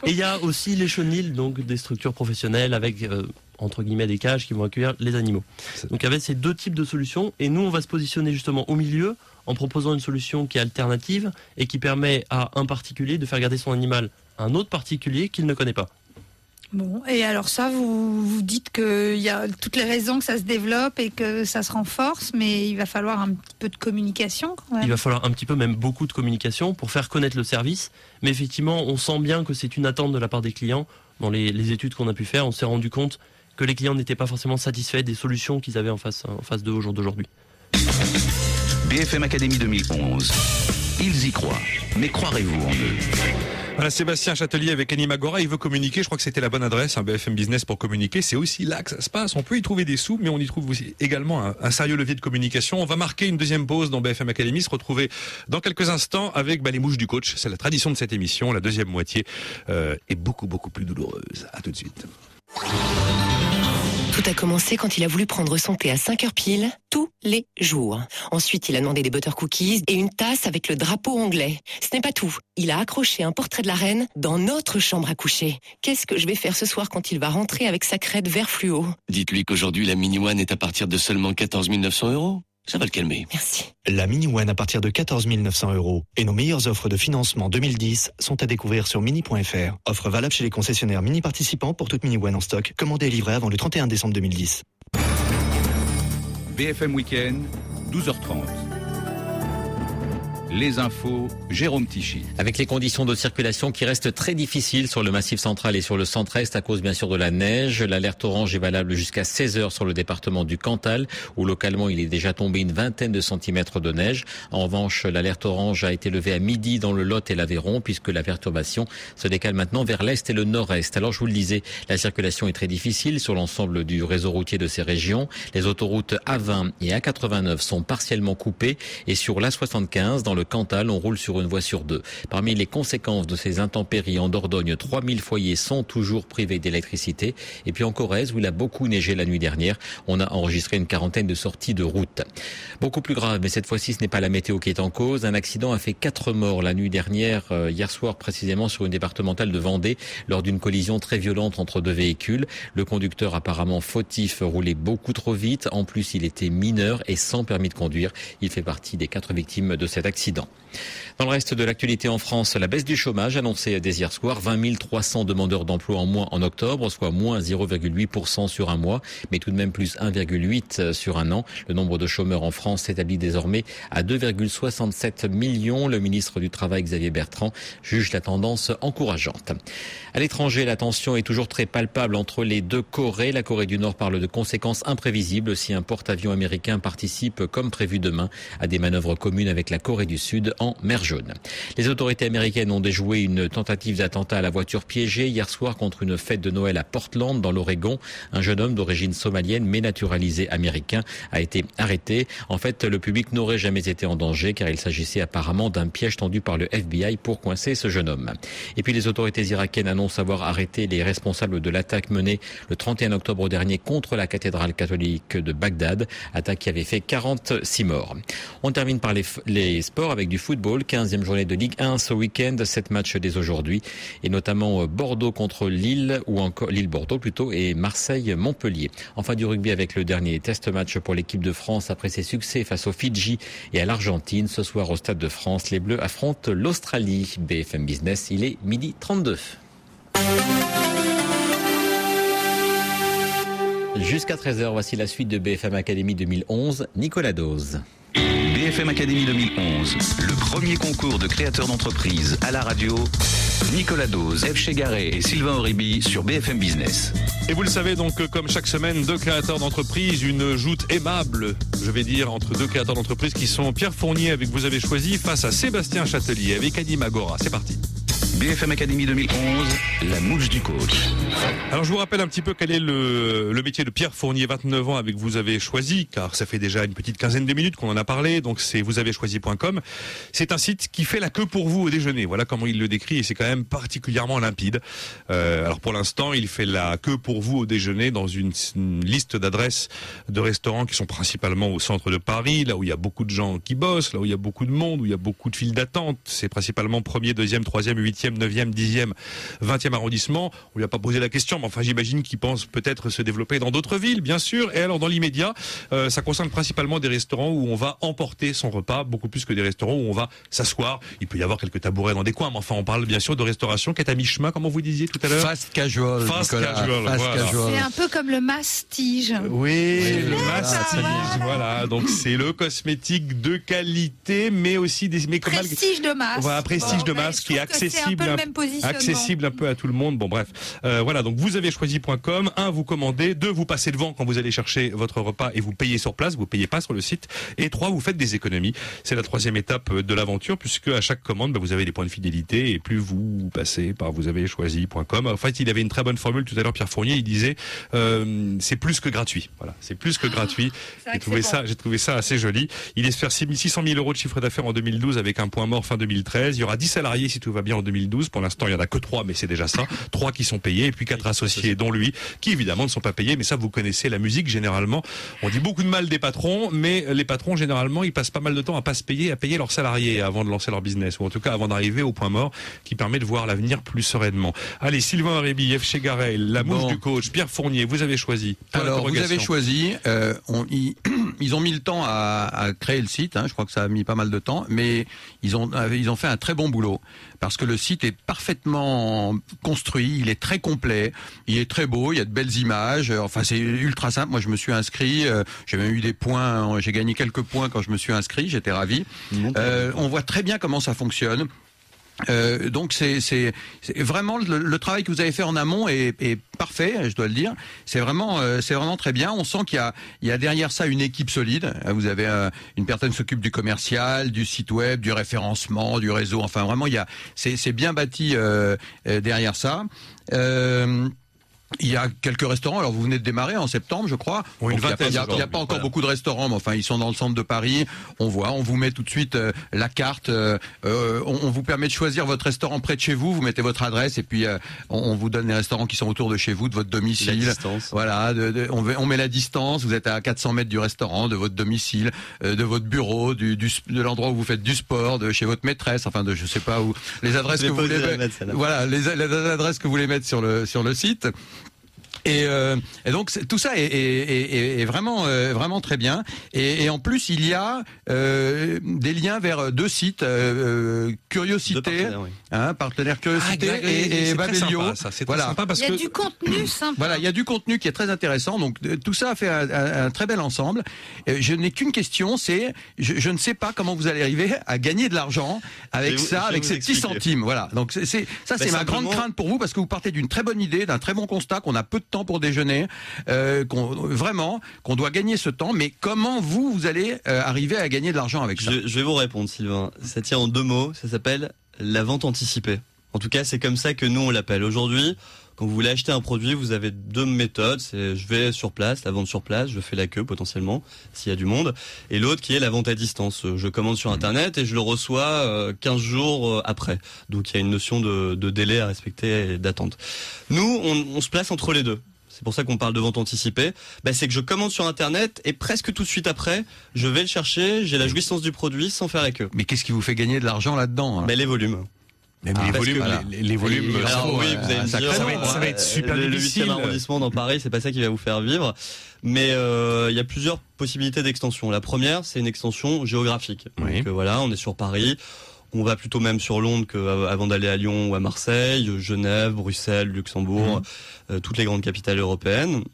Et il y a aussi les chenilles, donc des structures professionnelles avec euh, entre guillemets des cages qui vont accueillir les animaux. Donc il y avait ces deux types de solutions et nous on va se positionner justement au milieu en proposant une solution qui est alternative et qui permet à un particulier de faire garder son animal à un autre particulier qu'il ne connaît pas. Bon, et alors ça, vous, vous dites qu'il y a toutes les raisons que ça se développe et que ça se renforce, mais il va falloir un petit peu de communication quand Il va falloir un petit peu, même beaucoup de communication pour faire connaître le service. Mais effectivement, on sent bien que c'est une attente de la part des clients. Dans les, les études qu'on a pu faire, on s'est rendu compte que les clients n'étaient pas forcément satisfaits des solutions qu'ils avaient en face, en face d'eux au jour d'aujourd'hui. BFM Académie 2011. Ils y croient. Mais croirez-vous en eux? Voilà, Sébastien Châtelier avec Animagora, il veut communiquer. Je crois que c'était la bonne adresse, un BFM Business pour communiquer. C'est aussi là que ça se passe. On peut y trouver des sous, mais on y trouve aussi également un, un sérieux levier de communication. On va marquer une deuxième pause dans BFM Academy, se retrouver dans quelques instants avec bah, les mouches du coach. C'est la tradition de cette émission. La deuxième moitié euh, est beaucoup, beaucoup plus douloureuse. À tout de suite. Tout a commencé quand il a voulu prendre son thé à 5 heures pile, tous les jours. Ensuite, il a demandé des butter cookies et une tasse avec le drapeau anglais. Ce n'est pas tout. Il a accroché un portrait de la reine dans notre chambre à coucher. Qu'est-ce que je vais faire ce soir quand il va rentrer avec sa crête vert fluo? Dites-lui qu'aujourd'hui, la Mini One est à partir de seulement 14 900 euros. Ça va le calmer. Merci. La Mini One à partir de 14 900 euros. Et nos meilleures offres de financement 2010 sont à découvrir sur mini.fr. Offre valable chez les concessionnaires mini participants pour toute Mini One en stock, commandée et livrée avant le 31 décembre 2010. BFM Weekend, 12h30. Les infos, Jérôme Tichy. Avec les conditions de circulation qui restent très difficiles sur le massif central et sur le centre-est à cause bien sûr de la neige, l'alerte orange est valable jusqu'à 16 heures sur le département du Cantal où localement il est déjà tombé une vingtaine de centimètres de neige. En revanche, l'alerte orange a été levée à midi dans le Lot et l'Aveyron puisque la perturbation se décale maintenant vers l'est et le nord-est. Alors je vous le disais, la circulation est très difficile sur l'ensemble du réseau routier de ces régions. Les autoroutes A20 et A89 sont partiellement coupées et sur l'A75 dans le Cantal, on roule sur une voie sur deux. Parmi les conséquences de ces intempéries en Dordogne, 3000 foyers sont toujours privés d'électricité. Et puis en Corrèze, où il a beaucoup neigé la nuit dernière, on a enregistré une quarantaine de sorties de route. Beaucoup plus grave, mais cette fois-ci, ce n'est pas la météo qui est en cause. Un accident a fait quatre morts la nuit dernière, euh, hier soir précisément sur une départementale de Vendée, lors d'une collision très violente entre deux véhicules. Le conducteur apparemment fautif roulait beaucoup trop vite. En plus, il était mineur et sans permis de conduire. Il fait partie des quatre victimes de cet accident. Dans le reste de l'actualité en France, la baisse du chômage annoncée dès hier soir, 20 300 demandeurs d'emploi en moins en octobre, soit moins 0,8% sur un mois, mais tout de même plus 1,8 sur un an. Le nombre de chômeurs en France s'établit désormais à 2,67 millions. Le ministre du Travail, Xavier Bertrand, juge la tendance encourageante. À l'étranger, la tension est toujours très palpable entre les deux Corées. La Corée du Nord parle de conséquences imprévisibles si un porte-avions américain participe, comme prévu demain, à des manœuvres communes avec la Corée du Sud en mer Jaune. Les autorités américaines ont déjoué une tentative d'attentat à la voiture piégée hier soir contre une fête de Noël à Portland, dans l'Oregon. Un jeune homme d'origine somalienne mais naturalisé américain a été arrêté. En fait, le public n'aurait jamais été en danger car il s'agissait apparemment d'un piège tendu par le FBI pour coincer ce jeune homme. Et puis les autorités irakiennes annoncent avoir arrêté les responsables de l'attaque menée le 31 octobre dernier contre la cathédrale catholique de Bagdad, attaque qui avait fait 46 morts. On termine par les, les sports avec du football, 15e journée de Ligue 1 ce week-end, 7 matchs dès aujourd'hui, et notamment euh, Bordeaux contre Lille, ou encore Lille-Bordeaux plutôt, et Marseille-Montpellier. Enfin du rugby avec le dernier test match pour l'équipe de France après ses succès face aux Fidji et à l'Argentine. Ce soir au Stade de France, les Bleus affrontent l'Australie. BFM Business, il est midi 32. Jusqu'à 13h, voici la suite de BFM Academy 2011. Nicolas Dose. BFM Academy 2011, le premier concours de créateurs d'entreprise à la radio. Nicolas Dose, Eve Chegaré et Sylvain Oribi sur BFM Business. Et vous le savez donc, comme chaque semaine, deux créateurs d'entreprise, une joute aimable, je vais dire, entre deux créateurs d'entreprise qui sont Pierre Fournier avec Vous avez choisi face à Sébastien Châtelier avec Annie Magora. C'est parti. BFM Academy 2011, la mouche du coach. Alors je vous rappelle un petit peu quel est le, métier de Pierre Fournier, 29 ans, avec Vous avez choisi, car ça fait déjà une petite quinzaine de minutes qu'on en a parlé, donc c'est vousavezchoisi.com. C'est un site qui fait la queue pour vous au déjeuner, voilà comment il le décrit, et c'est quand même particulièrement limpide. Euh, alors pour l'instant, il fait la queue pour vous au déjeuner dans une liste d'adresses de restaurants qui sont principalement au centre de Paris, là où il y a beaucoup de gens qui bossent, là où il y a beaucoup de monde, où il y a beaucoup de files d'attente. C'est principalement premier, deuxième, troisième, huitième 9e, 10e, 20e arrondissement. On lui a pas posé la question, mais enfin j'imagine qu'il pense peut-être se développer dans d'autres villes, bien sûr. Et alors dans l'immédiat, euh, ça concerne principalement des restaurants où on va emporter son repas, beaucoup plus que des restaurants où on va s'asseoir. Il peut y avoir quelques tabourets dans des coins, mais enfin on parle bien sûr de restauration qui est à mi-chemin, comme vous disiez tout à l'heure. Fast casual. Fast casual. Fast voilà. casual. C'est un peu comme le mastige. Oui, Oui, le voilà, mastige, voilà. voilà. Donc c'est le cosmétique de qualité, mais aussi des mais comme- Prestige de masse. Voilà, prestige Bon, de masse qui est c'est accessible, un peu le même positionnement. accessible un peu à tout le monde. Bon bref, Euh, voilà. Donc vous avez choisi.com. Un, vous commandez. Deux, vous passez devant quand vous allez chercher votre repas et vous payez sur place. Vous payez pas sur le site. Et trois, vous faites des économies. C'est la troisième étape de l'aventure puisque à chaque commande, bah, vous avez des points de fidélité et plus vous passez par vous avez choisi.com. En fait, il avait une très bonne formule tout à l'heure, Pierre Fournier. Il disait euh, c'est plus que gratuit. Voilà, c'est plus que gratuit. Vrai J'ai trouvé ça, j'ai trouvé ça assez joli. Il espère 600 000 euros de chiffre d'affaires en 2012 avec un point mort fin 2013. Il y aura 10 salariés si tout va bien en 2012. 2012. Pour l'instant, il y en a que trois, mais c'est déjà ça. Trois qui sont payés et puis quatre associés, dont lui, qui évidemment ne sont pas payés. Mais ça, vous connaissez la musique généralement. On dit beaucoup de mal des patrons, mais les patrons généralement, ils passent pas mal de temps à pas se payer, à payer leurs salariés avant de lancer leur business, ou en tout cas avant d'arriver au point mort qui permet de voir l'avenir plus sereinement. Allez, Sylvain Réby, F. chez Garel, la mouche Bon. du coach, Pierre Fournier, vous avez choisi. Alors, vous avez choisi. euh, on- ils, ils ont mis le temps à, à créer le site. hein, je crois que ça a mis pas mal de temps, mais ils ont euh, ils ont fait un très bon boulot parce que le site est parfaitement construit. Il est très complet. Il est très beau. Il y a de belles images. euh, Enfin, c'est ultra simple. Moi, je me suis inscrit. euh, J'ai même eu des points. J'ai gagné quelques points quand je me suis inscrit. J'étais ravi. Euh, on voit très bien comment ça fonctionne. Euh, donc c'est vraiment le, le travail que vous avez fait en amont est, est parfait, je dois le dire. C'est vraiment euh, c'est vraiment très bien. On sent qu'il y y a derrière ça une équipe solide. Euh, Vous avez euh, une personne s'occupe du commercial, du site web, du référencement, du réseau. Enfin vraiment il y a c'est c'est bien bâti euh, euh, derrière ça. Euh, il y a quelques restaurants. Alors, vous venez de démarrer en septembre, je crois. Oui, une Donc, il y a pas- vingtaine il y a, il y a aujourd'hui, pas encore voilà. beaucoup de restaurants, mais enfin, ils sont dans le centre de Paris. On voit, on vous met tout de suite euh, la carte. euh, euh, on, on vous permet de choisir votre restaurant près de chez vous. Vous mettez votre adresse et puis euh, on, on vous donne les restaurants qui sont autour de chez vous, de votre domicile. La distance. Voilà, de- de- on, met- on met la distance. Vous êtes à 400 mètres du restaurant, de votre domicile, de votre bureau, du, de l'endroit où vous faites du sport, de chez votre maîtresse, enfin de je sais pas où. Les adresses que vous voulez voilà, les, les adresses que vous voulez mettre sur le sur le site. Et, euh, et donc c'est- tout ça est, est- est- est vraiment euh, vraiment très bien. Et, et en plus il y a euh, des liens vers deux sites euh, euh, Curiosité, partenaires, oui. hein, partenaire Curiosité Ah, et, et Babelio. voilà. sympa parce Il y a que du contenu sympa. Voilà, il y a du contenu qui est très intéressant. Donc euh, tout ça fait un, un- un très bel ensemble. Euh, je n'ai qu'une question, c'est je, je ne sais pas comment vous allez arriver à gagner de l'argent avec vous- ça, avec ces petits expliquer. centimes. Voilà. Donc c'est c'est- ça, c'est ma grande crainte pour vous parce que vous partez d'une très bonne idée, d'un très bon constat qu'on a peu de pour déjeuner, euh, vraiment qu'on doit gagner ce temps. Mais comment vous vous allez euh, arriver à gagner de l'argent avec ça? Je, je vais vous répondre, Sylvain. Ça tient en deux mots. Ça s'appelle la vente anticipée. En tout cas, c'est comme ça que nous on l'appelle. Aujourd'hui, quand vous voulez acheter un produit, vous avez deux méthodes. C'est je vais sur place, la vente sur place, je fais la queue potentiellement s'il y a du monde, et l'autre qui est la vente à distance. Je commande sur internet et je le reçois euh, 15 jours euh, après. Donc il y a une notion de, de délai à respecter et d'attente. Nous, on, on se place entre les deux. C'est pour ça qu'on parle de vente anticipée. Bah, c'est que je commande sur internet et presque tout de suite après, je vais le chercher, j'ai la jouissance du produit sans faire la queue. Mais qu'est-ce qui vous fait gagner de l'argent là-dedans hein? Bah, les volumes. Mais Ah, les volumes, voilà. les, les volumes. Oui, euh, vous allez un me sacré dire, Ça va être- ça va être euh, super le, le difficile. 8e arrondissement dans Paris, c'est pas ça qui va vous faire vivre. Mais euh, il y a plusieurs possibilités d'extension. La première, c'est une extension géographique. Oui. Donc voilà, on est sur Paris. On va plutôt même sur Londres qu'avant d'aller à Lyon ou à Marseille, Genève, Bruxelles, Luxembourg, euh, toutes les grandes capitales européennes.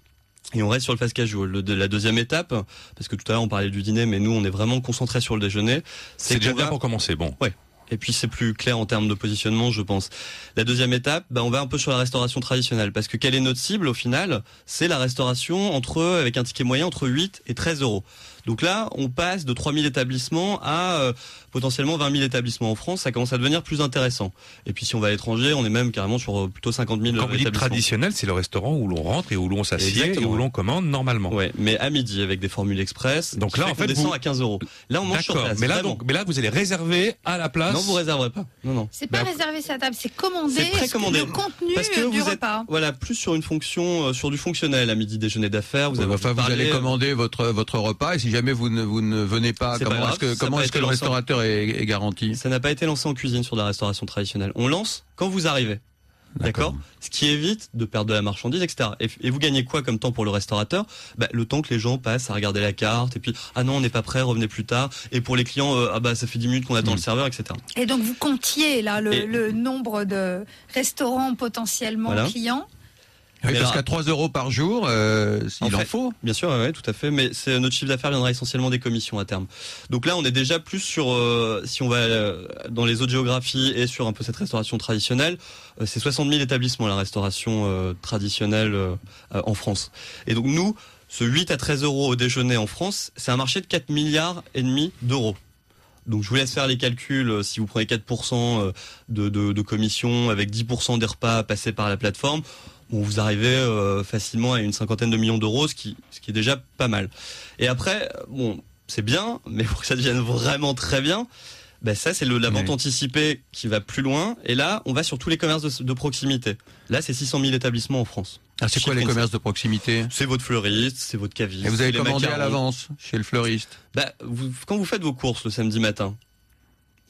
Et on reste sur le fast casual. Le- de- la deuxième étape, parce que tout à l'heure on parlait du dîner, mais nous on est vraiment concentré sur le déjeuner. C'est déjà qu'on bien va- pour commencer. Bon. Ouais. Et puis c'est plus clair en termes de positionnement, je pense. La deuxième étape, bah, on va un peu sur la restauration traditionnelle, parce que quelle est notre cible au final? C'est la restauration entre, avec un ticket moyen entre 8 et 13 euros. Donc là, on passe de 3000 établissements à euh, potentiellement 20 000 établissements en France. Ça commence à devenir plus intéressant. Et puis si on va à l'étranger, on est même carrément sur euh, plutôt 50 000 Quand vous dites traditionnel, c'est le restaurant où l'on rentre et où l'on s'assied et où l'on commande normalement. Ouais, mais à midi avec des formules express. Donc là, fait en fait, descend vous- à 15 euros. Là, on mange sur place. Mais là, donc, mais là, vous allez réserver à la place. non, vous réserverez pas. Non, non. C'est pas Bah, réserver sa table, c'est commander C'est précommandé. le contenu Parce que du vous êtes repas. voilà plus sur une fonction euh, sur du fonctionnel à midi déjeuner d'affaires. Vous Ouais, avez enfin, vous parlé- allez commander votre votre repas et si jamais vous ne vous ne venez pas, comment est-ce que comment est-ce le lancé est, est garanti Ça n'a pas été lancé en cuisine sur de la restauration traditionnelle. On lance quand vous arrivez. D'accord Ce qui évite de perdre de la marchandise, etc. Et, et vous gagnez quoi comme temps pour le restaurateur? Bah, Le temps que les gens passent à regarder la carte, et puis ah non, on n'est pas prêt, revenez plus tard. Et pour les clients, euh, ah bah ça fait 10 minutes qu'on attend le serveur, etc. Et donc vous comptiez là le, Et- le nombre de restaurants potentiellement Voilà. clients. Oui, parce qu'à 3 euros par jour, euh, il en, fait, faut. Bien sûr, ouais, tout à fait. Mais c'est notre chiffre d'affaires viendra essentiellement des commissions à terme. Donc là, on est déjà plus sur, euh, si on va euh, dans les autres géographies et sur un peu cette restauration traditionnelle, euh, c'est 60 000 établissements la restauration euh, traditionnelle euh, en France. Et donc nous, ce 8 à 13 euros au déjeuner en France, c'est un marché de 4 milliards et demi d'euros. Donc je vous laisse faire les calculs. Si vous prenez 4% euh, de, de, de commission avec 10% des repas passés par la plateforme, bon, vous arrivez euh, facilement à une cinquantaine de millions d'euros, ce qui, ce qui est déjà pas mal. Et après, euh, bon, c'est bien, mais pour que ça devienne vraiment très bien, Ben ça, c'est le- la vente Oui. anticipée qui va plus loin. Et là, on va sur tous les commerces de, de proximité. Là, c'est 600 000 établissements en France. Ah, c'est quoi les commerces de proximité? C'est votre fleuriste, c'est votre caviste. Et vous avez commandé à l'avance chez le fleuriste? Bah, vous- quand vous faites vos courses le samedi matin,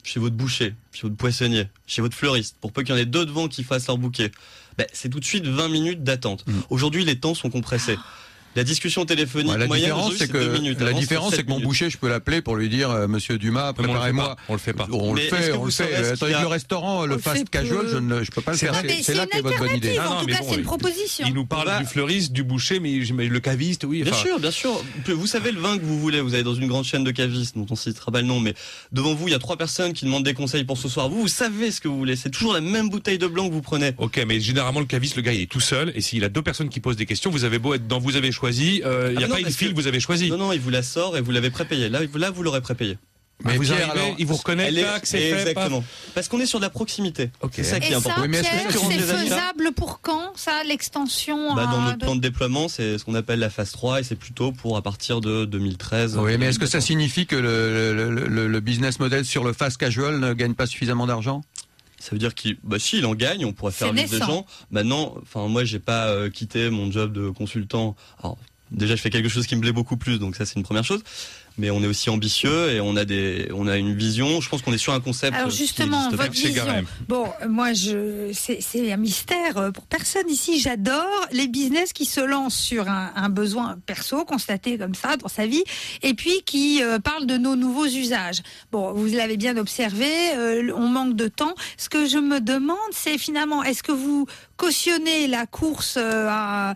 chez votre boucher, chez votre poissonnier, chez votre fleuriste, pour peu qu'il y en ait deux devant qui fassent leur bouquet, bah, c'est tout de suite 20 minutes d'attente. Aujourd'hui, les temps sont compressés. La discussion téléphonique Ouais, la moyenne, différence, c'est deux que minutes. la différence, c'est que mon boucher, je peux l'appeler pour lui dire, euh, Monsieur Dumas, préparez-moi. on le fait pas. On le fait, on vous le fait. Attendez, y a que le restaurant, le fast casual, je ne, je peux pas le faire. C'est là qu'est votre bonne idée. en tout mais cas, bon, c'est une il- proposition. Il nous parle du fleuriste, du boucher, mais le caviste, oui. Bien sûr, bien sûr. Vous savez le vin que vous voulez. Vous allez dans une grande chaîne de cavistes dont on citera pas le nom, mais devant vous, il y a trois personnes qui demandent des conseils pour ce soir. Vous, vous savez ce que vous voulez. C'est toujours la même bouteille de blanc que vous prenez. Ok, mais généralement le caviste, le gars, il est tout seul. Et s'il a deux personnes qui posent des questions, vous avez beau être dans vous avez choisi, euh, il n'y Ah a non, pas une parce file que- que vous avez choisi. Non, non, il vous la sort et vous l'avez prépayé. Là, là, vous l'aurez prépayé. Mais vous Pierre, arrivez, alors, il vous reconnaît, est- c'est fait. paf. Exactement. Parce qu'on est sur de la proximité. Ok. C'est ça qui Et est important. Oui, que c'est faisable pour quand, ça, l'extension Bah, dans notre de- plan de déploiement, c'est ce qu'on appelle la phase 3 et c'est plutôt pour à partir de 2013. Oui, mais est-ce que ça signifie que le, le- le- le business model sur le fast casual ne gagne pas suffisamment d'argent? Ça veut dire qu'il, bah si, il en gagne, on pourrait faire vivre des gens. Maintenant, enfin moi, j'ai pas euh, quitté mon job de consultant. Alors, déjà, je fais quelque chose qui me plaît beaucoup plus, donc ça, c'est une première chose. Mais on est aussi ambitieux et on a des, on a une vision. Je pense qu'on est sur un concept. Alors justement, votre vision. Bon, moi, je, c'est, un mystère euh, pour personne ici. J'adore les business qui se lancent sur un, un besoin perso constaté comme ça dans sa vie, et puis qui euh, parlent de nos nouveaux usages. Bon, vous l'avez bien observé, euh, on manque de temps. Ce que je me demande, c'est finalement, est-ce que vous cautionnez la course euh, à,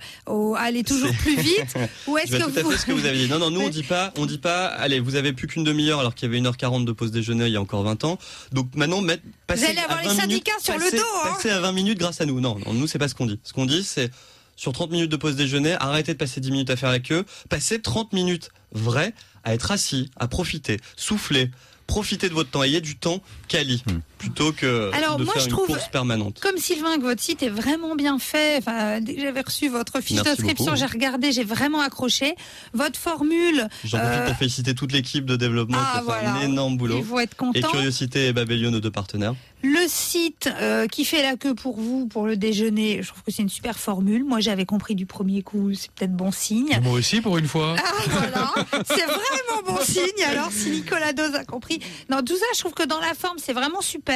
aller toujours plus vite, ou est-ce que tout à vous fait ce que vous avez dit. Non, non, nous on dit pas, on dit pas. Allez, vous avez plus qu'une demi-heure alors qu'il y avait 1h40 de pause déjeuner il y a encore 20 ans. Donc maintenant, mettre, passer allez avoir à les 20 minutes, syndicats sur le dos, hein. Passer à 20 minutes grâce à nous. Non, non, nous c'est pas ce qu'on dit. Ce qu'on dit, c'est sur 30 minutes de pause déjeuner, arrêtez de passer 10 minutes à faire la queue, passez 30 minutes vraies à être assis, à profiter, souffler, profiter de votre temps, ayez du temps quali, plutôt que Alors, de moi, faire je une trouve- course permanente. Comme Sylvain, que votre site est vraiment bien fait. Enfin, j'avais reçu votre fiche d'inscription, j'ai regardé, j'ai vraiment accroché. Votre formule, J'en profite euh, pour féliciter toute l'équipe de développement ah, qui a fait voilà. un énorme boulot. ils vont être Et contents. Curiosité et Babelio, nos deux partenaires. Le site euh, qui fait la queue pour vous pour le déjeuner, je trouve que c'est une super formule. Moi, j'avais compris du premier coup, c'est peut-être bon signe. Moi aussi, pour une fois. Ah voilà, c'est vraiment bon signe. Alors si Nicolas Dose a compris. Non, tout ça, je trouve que dans la forme, c'est vraiment super.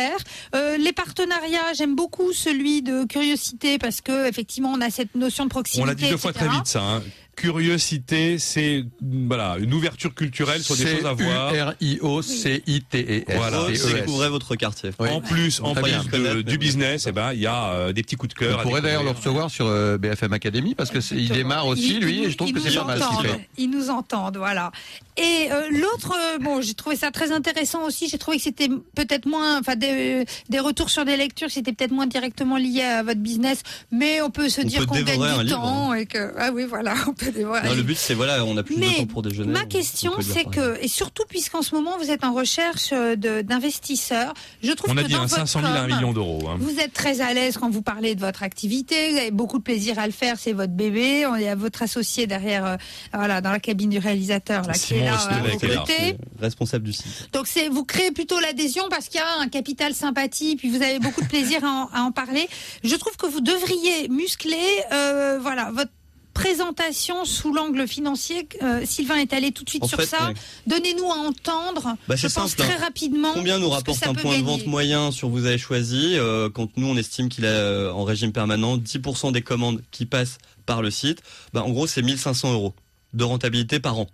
Euh, les partenariats, j'aime beaucoup celui de curiosité parce que effectivement, on a cette notion de proximité. On l'a dit deux fois très vite, ça. hein. Curiosité, c'est voilà une ouverture culturelle sur des choses à voir. C-U-R-I-O-C-I-T-E-S. Voilà. Heureux, C-E-S. découvrez votre quartier. Oui. En plus, en plus bien. de- Connaître, du business, eh ben il y a euh, des petits coups de cœur. On pourrait d'ailleurs le recevoir sur euh, BFM Academy parce que il démarre aussi lui ils- et je trouve que c'est nous pas mal ce qu'il entendent. fait. Ils nous entendent, voilà. Et euh, l'autre, euh, bon, j'ai trouvé ça très intéressant aussi. J'ai trouvé que c'était peut-être moins, enfin, des, des retours sur des lectures, c'était peut-être moins directement lié à votre business, mais on peut se On dire qu'on gagne du livre. temps et que, ah oui, voilà, on peut Non, le but, c'est voilà, on a plus de temps pour déjeuner. Ma on- question, c'est que, et surtout puisqu'en ce moment vous êtes en recherche euh, d'investisseurs, je trouve On a que dit dans un votre 500 000 à 1 com, million d'euros. hein. vous êtes très à l'aise quand vous parlez de votre activité, vous avez beaucoup de plaisir à le faire, c'est votre bébé, on est à votre associé derrière, euh, voilà, dans la cabine du réalisateur, là, qui est là, Ostelec à vos côtés. Responsable du site. Donc c'est vous créez plutôt l'adhésion parce qu'il y a un capital sympathie, puis vous avez beaucoup de plaisir à en, à en parler. Je trouve que vous devriez muscler, euh, voilà, votre présentation sous l'angle financier. Euh, Sylvain est allé tout de suite En sur fait, ça. ouais. Donnez-nous à entendre. Bah, je pense simple, hein. très rapidement. Combien nous rapporte un point de vente moyen sur vous avez choisi euh, quand nous on estime qu'il est euh, en régime permanent 10% des commandes qui passent par le site bah, en gros c'est 1500 euros de rentabilité par an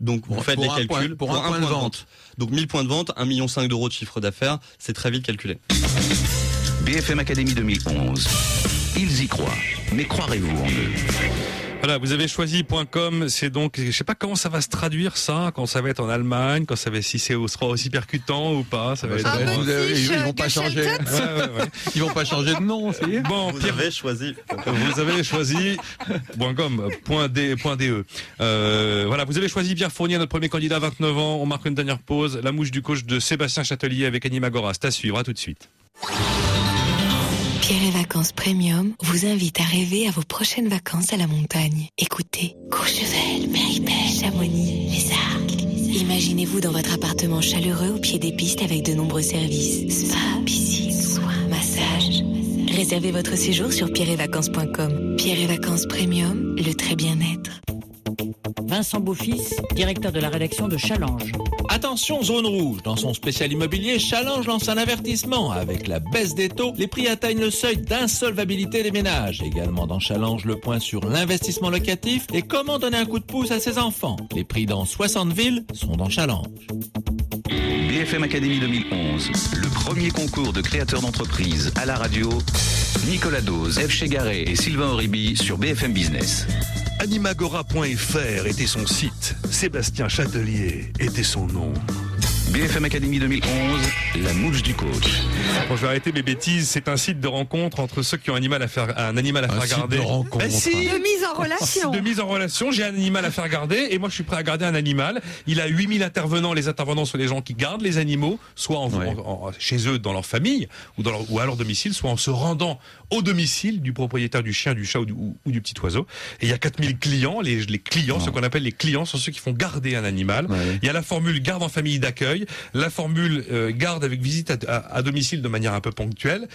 donc vous faites les calculs point- pour un point de vente. donc 1000 points de vente 1,5 million d'euros de chiffre d'affaires c'est très vite calculé BFM Academy 2011. Ils y croient, mais croirez-vous en eux Voilà, vous avez choisi.com, c'est donc, je sais pas comment ça va se traduire ça, quand ça va être en Allemagne, quand ça va, si c'est sera aussi percutant ou pas, ça va être. Ah, vous avez- petit, ils vont pas changer. tête. Ouais, ouais, ouais. Ils vont pas changer de nom, ça y est. Bon, vous Pierre, avez choisi vous avez choisi .com, point D, point DE. Euh, voilà, vous avez choisi Pierre Fournier, notre premier candidat, 29 ans. On marque une dernière pause. La mouche du coach de Sébastien Châtelier avec Anima Gora. C'est à suivre, à tout de suite. Vacances Premium vous invite à rêver à vos prochaines vacances à la montagne. Écoutez, Courchevel, Méribel, Chamonix, Les Arcs. Imaginez-vous dans votre appartement chaleureux au pied des pistes avec de nombreux services. Spa, piscine, soins, massage. Réservez votre séjour sur pierreetvacances.com. Pierre et Vacances Premium, le très bien-être. Vincent Beaufils, directeur de la rédaction de Challenge. Attention zone rouge, dans son spécial immobilier, Challenge lance un avertissement. Avec la baisse des taux, les prix atteignent le seuil d'insolvabilité des ménages. Également dans Challenge, le point sur l'investissement locatif et comment donner un coup de pouce à ses enfants. Les prix dans 60 villes sont dans Challenge. BFM Academy 2011, le premier concours de créateurs d'entreprise à la radio. Nicolas Dose, Eve Chegaré et Sylvain Oribi sur BFM Business. Animagora.fr était son site. Sébastien Châtelier était son nom. BFM Academy 2011, la mouche du coach. Bon, je vais arrêter mes bêtises. C'est un site de rencontre entre ceux qui ont un animal à faire, un animal à Un faire site garder. de rencontre. Ben si. De mise en relation. De mise en relation. J'ai un animal à faire garder et moi je suis prêt à garder un animal. Il a 8000 intervenants. Les intervenants sont les gens qui gardent les animaux, soit en, en- en- chez eux dans leur famille ou, dans leur- ou à leur domicile, soit en se rendant au domicile du propriétaire du chien, du chat ou du, ou- ou du petit oiseau. Et il y a 4000 clients. Les, les clients, ce qu'on appelle les clients, sont ceux qui font garder un animal. Il y a la formule garde en famille d'accueil, la formule euh, garde avec visite à, à- à domicile de manière un peu ponctuelle.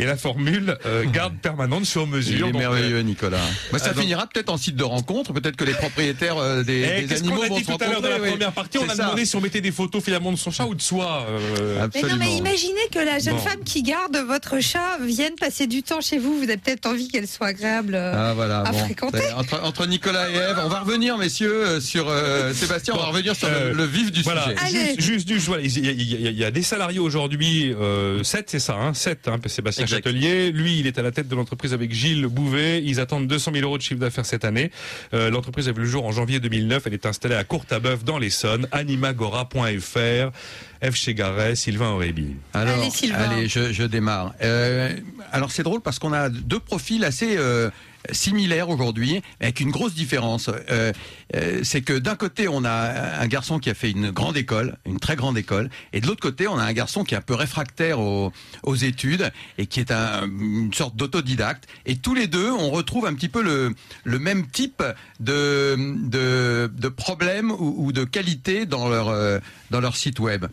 Et la formule euh, garde permanente sur Il mesure. est Donc, merveilleux, euh, Nicolas. Bah, ça ah, donc- finira peut-être en site de rencontre. Peut-être que les propriétaires euh, des, Eh, des qu'est-ce animaux qu'on a vont dit se tout à l'heure dans la rencontrer, première partie On a ça. demandé si on mettait des photos finalement de son chat ou de soi. euh, Mais non, mais imaginez que la jeune Bon. femme qui garde votre chat vienne passer du temps chez vous. Vous avez peut-être envie qu'elle soit agréable euh, Ah voilà, à bon. fréquenter. Entre, entre Nicolas et Eve, on va revenir, messieurs, sur euh, Sébastien, on va revenir sur le- Euh, le, vif du voilà, sujet. Juste, juste, juste, voilà, il y, a- il y a- il y a des salariés aujourd'hui, euh, 7 c'est ça, hein, 7, hein, Sébastien. Châtelier. Lui, il est à la tête de l'entreprise avec Gilles Bouvet. Ils attendent 200 000 euros de chiffre d'affaires cette année. Euh, l'entreprise a vu le jour en janvier 2009. Elle est installée à Courtabœuf dans l'Essonne. Animagora.fr. F. Chegaret, Sylvain Aurébi. Alors, Allez, Sylvain. allez, je, je démarre. Euh, alors c'est drôle parce qu'on a deux profils assez euh, similaires aujourd'hui, avec une grosse différence. Euh, euh, c'est que d'un côté on a un garçon qui a fait une grande école, une très grande école, et de l'autre côté on a un garçon qui est un peu réfractaire aux, études et qui est un- une sorte d'autodidacte. Et tous les deux, on retrouve un petit peu le, même type de, de, problèmes ou, de qualité dans leur, euh, site web.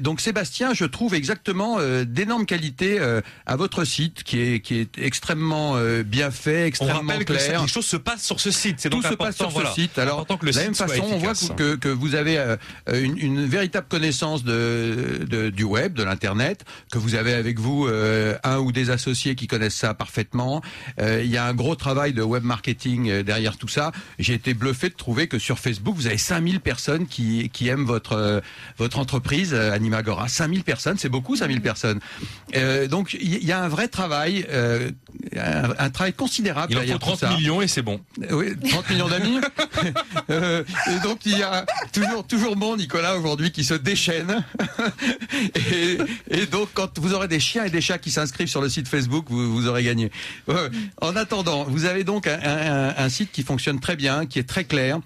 Donc Sébastien, je trouve exactement d'énormes qualités à votre site, qui est, extrêmement bien fait, On extrêmement rappelle que clair. les choses se passent sur ce site. C'est Tout se passe sur voilà. ce site. Alors, Important que le de la même façon, on voit que, que vous avez euh, une, une véritable connaissance de, de- du web, de l'internet, que vous avez avec vous euh, un ou des associés qui connaissent ça parfaitement. Euh, il y a un gros travail de web marketing euh, derrière tout ça. J'ai été bluffé de trouver que sur Facebook, vous avez 5000 personnes qui, qui aiment votre euh, votre entreprise euh, Animagora. 5000 personnes, c'est beaucoup 5000 personnes. Euh, donc il y, a un vrai travail, euh, un, un travail considérable Il en derrière faut tout 30 ça. millions et c'est bon. Oui, 30 millions d'amis. Euh, et donc il y a toujours toujours bon Nicolas aujourd'hui qui se déchaîne. et, et donc quand vous aurez des chiens et des chats qui s'inscrivent sur le site Facebook, vous, vous aurez gagné. Ouais. En attendant, vous avez donc un, un- un site qui fonctionne très bien, qui est très clair.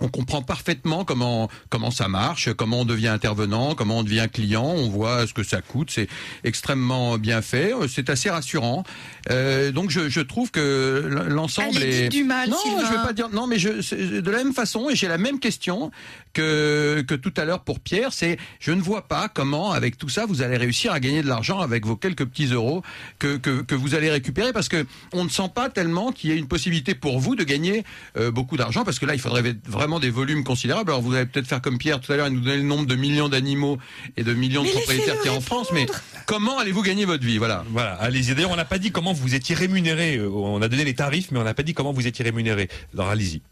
On comprend parfaitement comment comment ça marche, comment on devient intervenant, comment on devient client. On voit ce que ça coûte. C'est extrêmement bien fait. C'est assez rassurant. Euh, donc je, je trouve que l'ensemble est du mal, non, Sylvain. je vais pas dire non, mais je de la même façon et j'ai la même question que que tout à l'heure pour Pierre. C'est je ne vois pas comment avec tout ça vous allez réussir à gagner de l'argent avec vos quelques petits euros que que, que vous allez récupérer parce que on ne sent pas tellement qu'il y ait une possibilité pour vous de gagner euh, beaucoup d'argent parce que là il faudrait vraiment des volumes considérables. Alors vous allez peut-être faire comme Pierre tout à l'heure et nous donner le nombre de millions d'animaux et de millions de propriétaires qu'il y a en France, mais comment allez-vous gagner votre vie? Voilà. Voilà, allez-y. D'ailleurs, on n'a pas dit comment vous étiez rémunéré. Euh, On a donné les tarifs, mais on n'a pas dit comment vous étiez rémunéré. Alors allez-y.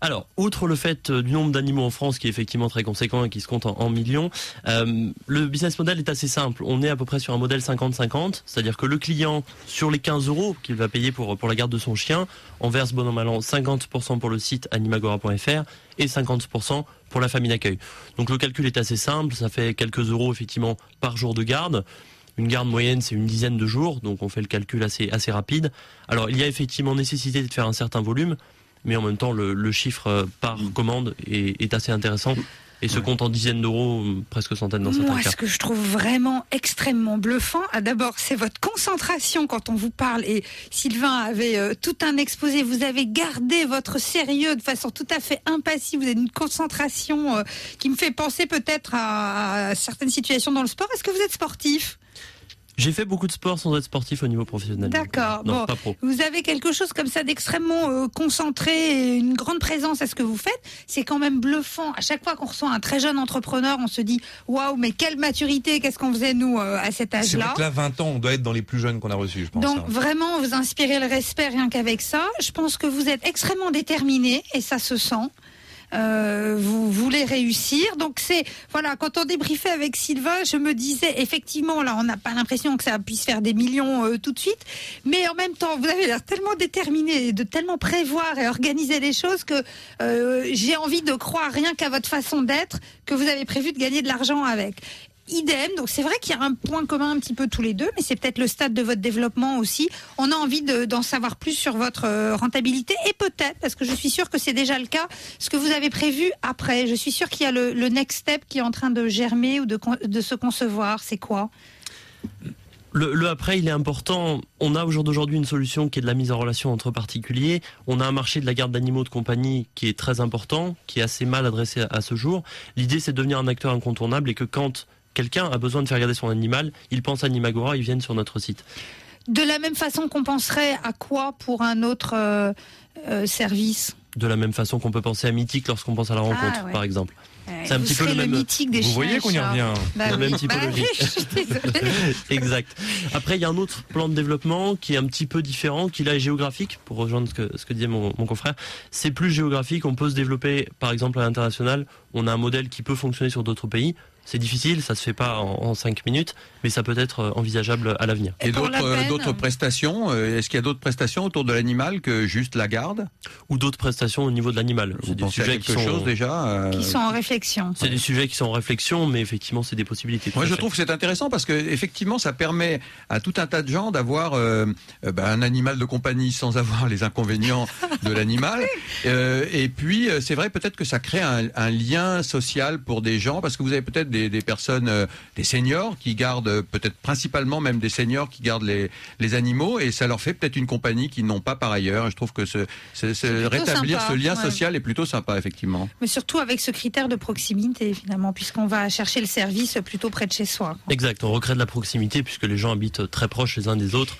Alors, outre le fait euh, du nombre d'animaux en France qui est effectivement très conséquent et qui se compte en, en millions, euh, le business model est assez simple. On est à peu près sur un modèle 50-50, c'est-à-dire que le client, sur les 15 euros qu'il va payer pour, la garde de son chien, on verse bon an mal an 50% pour le site animagora.fr et 50% pour la famille d'accueil. Donc le calcul est assez simple, ça fait quelques euros effectivement par jour de garde. Une garde moyenne, c'est une dizaine de jours, donc on fait le calcul assez, assez rapide. Alors, il y a effectivement nécessité de faire un certain volume, mais en même temps, le, le chiffre euh, par commande est, est assez intéressant et se compte en dizaines d'euros, presque centaines dans certains Moi, cas. ce que je trouve vraiment extrêmement bluffant, ah, d'abord, c'est votre concentration quand on vous parle. Et Sylvain avait euh, tout un exposé. Vous avez gardé votre sérieux de façon tout à fait impassible. Vous avez une concentration euh, qui me fait penser peut-être à, à certaines situations dans le sport. Est-ce que vous êtes sportif? J'ai fait beaucoup de sport sans être sportif au niveau professionnel. D'accord. Bon, pas pro. vous avez quelque chose comme ça d'extrêmement euh, concentré, et une grande présence à ce que vous faites. C'est quand même bluffant. À chaque fois qu'on reçoit un très jeune entrepreneur, on se dit waouh, mais quelle maturité Qu'est-ce qu'on faisait nous euh, à cet C'est vrai âge-là que là, 20 ans, on doit être dans les plus jeunes qu'on a reçus, je pense. Donc hein. vraiment, vous inspirez le respect rien qu'avec ça. Je pense que vous êtes extrêmement déterminé et ça se sent. Euh, vous voulez réussir. Donc c'est voilà, quand on débriefait avec Sylvain, je me disais effectivement là, on n'a pas l'impression que ça puisse faire des millions euh, tout de suite, mais en même temps, vous avez l'air tellement déterminé, de tellement prévoir et organiser les choses que euh, j'ai envie de croire rien qu'à votre façon d'être que vous avez prévu de gagner de l'argent avec. Idem, donc c'est vrai qu'il y a un point commun un petit peu tous les deux, mais c'est peut-être le stade de votre développement aussi. On a envie de- d'en savoir plus sur votre euh, rentabilité et peut-être, parce que je suis sûre que c'est déjà le cas, ce que vous avez prévu après. Je suis sûre qu'il y a le, next step qui est en train de germer ou de, se concevoir. C'est quoi? Le, le après, il est important. On a au jour d'aujourd'hui une solution qui est de la mise en relation entre particuliers. On a un marché de la garde d'animaux de compagnie qui est très important, qui est assez mal adressé à, à ce jour. L'idée, c'est de devenir un acteur incontournable et que quand quelqu'un a besoin de faire garder son animal, il pense à Nimagora, il vienne sur notre site. De la même façon qu'on penserait à quoi pour un autre euh, euh, service? De la même façon qu'on peut penser à Mythique lorsqu'on pense à la rencontre, Ah, ouais. par exemple. Ouais, C'est un vous petit peu le même. mythique des Vous chiens voyez qu'on y revient. Bah la oui. même Bah typologie. oui, exact. Après, il y a un autre plan de développement qui est un petit peu différent, qui là est géographique, pour rejoindre ce que, ce que disait mon, mon confrère. C'est plus géographique, on peut se développer, par exemple, à l'international. On a un modèle qui peut fonctionner sur d'autres pays. C'est difficile, ça se fait pas en, en cinq minutes, mais ça peut être euh, envisageable à l'avenir. Et d'autres euh, d'autres prestations euh, Est-ce qu'il y a d'autres prestations autour de l'animal que juste la garde? Ou d'autres prestations au niveau de l'animal. C'est des sujets qui sont chose déjà euh, Qui sont en réflexion. C'est des sujets qui sont en réflexion, mais effectivement, c'est des possibilités. Moi, je fait. trouve que c'est intéressant parce que effectivement, ça permet à tout un tas de gens d'avoir euh, bah, un animal de compagnie sans avoir les inconvénients de l'animal. Euh, et puis, c'est vrai peut-être que ça crée un, un lien social pour des gens parce que vous avez peut-être des, des personnes, euh, des seniors qui gardent euh, peut-être principalement même des seniors qui gardent les, les animaux et ça leur fait peut-être une compagnie qu'ils n'ont pas par ailleurs. Je trouve que ce, ce- ce- plutôt rétablir sympa, ce lien ouais. social est plutôt sympa, effectivement. Mais surtout avec ce critère de proximité, finalement, puisqu'on va chercher le service plutôt près de chez soi. Exact, on recrée de la proximité puisque les gens habitent très proches les uns des autres.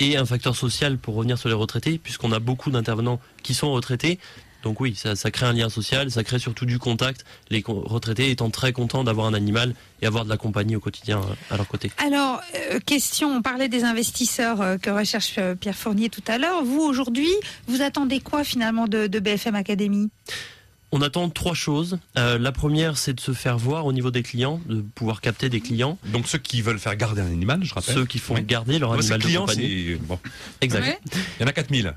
Et un facteur social pour revenir sur les retraités, puisqu'on a beaucoup d'intervenants qui sont retraités. Donc oui, ça, ça crée un lien social, ça crée surtout du contact. Les co- retraités étant très contents d'avoir un animal et avoir de la compagnie au quotidien euh, à leur côté. Alors, euh, question, on parlait des investisseurs euh, que recherche euh, Pierre Fournier tout à l'heure. Vous, aujourd'hui, vous attendez quoi finalement de, de BFM Academy On attend trois choses. Euh, la première, c'est de se faire voir au niveau des clients, de pouvoir capter des clients. Donc ceux qui veulent faire garder un animal, je rappelle. Ceux qui font Oui. garder leur Moi, animal de client, compagnie. c'est- bon. Exact. Il y en a 4000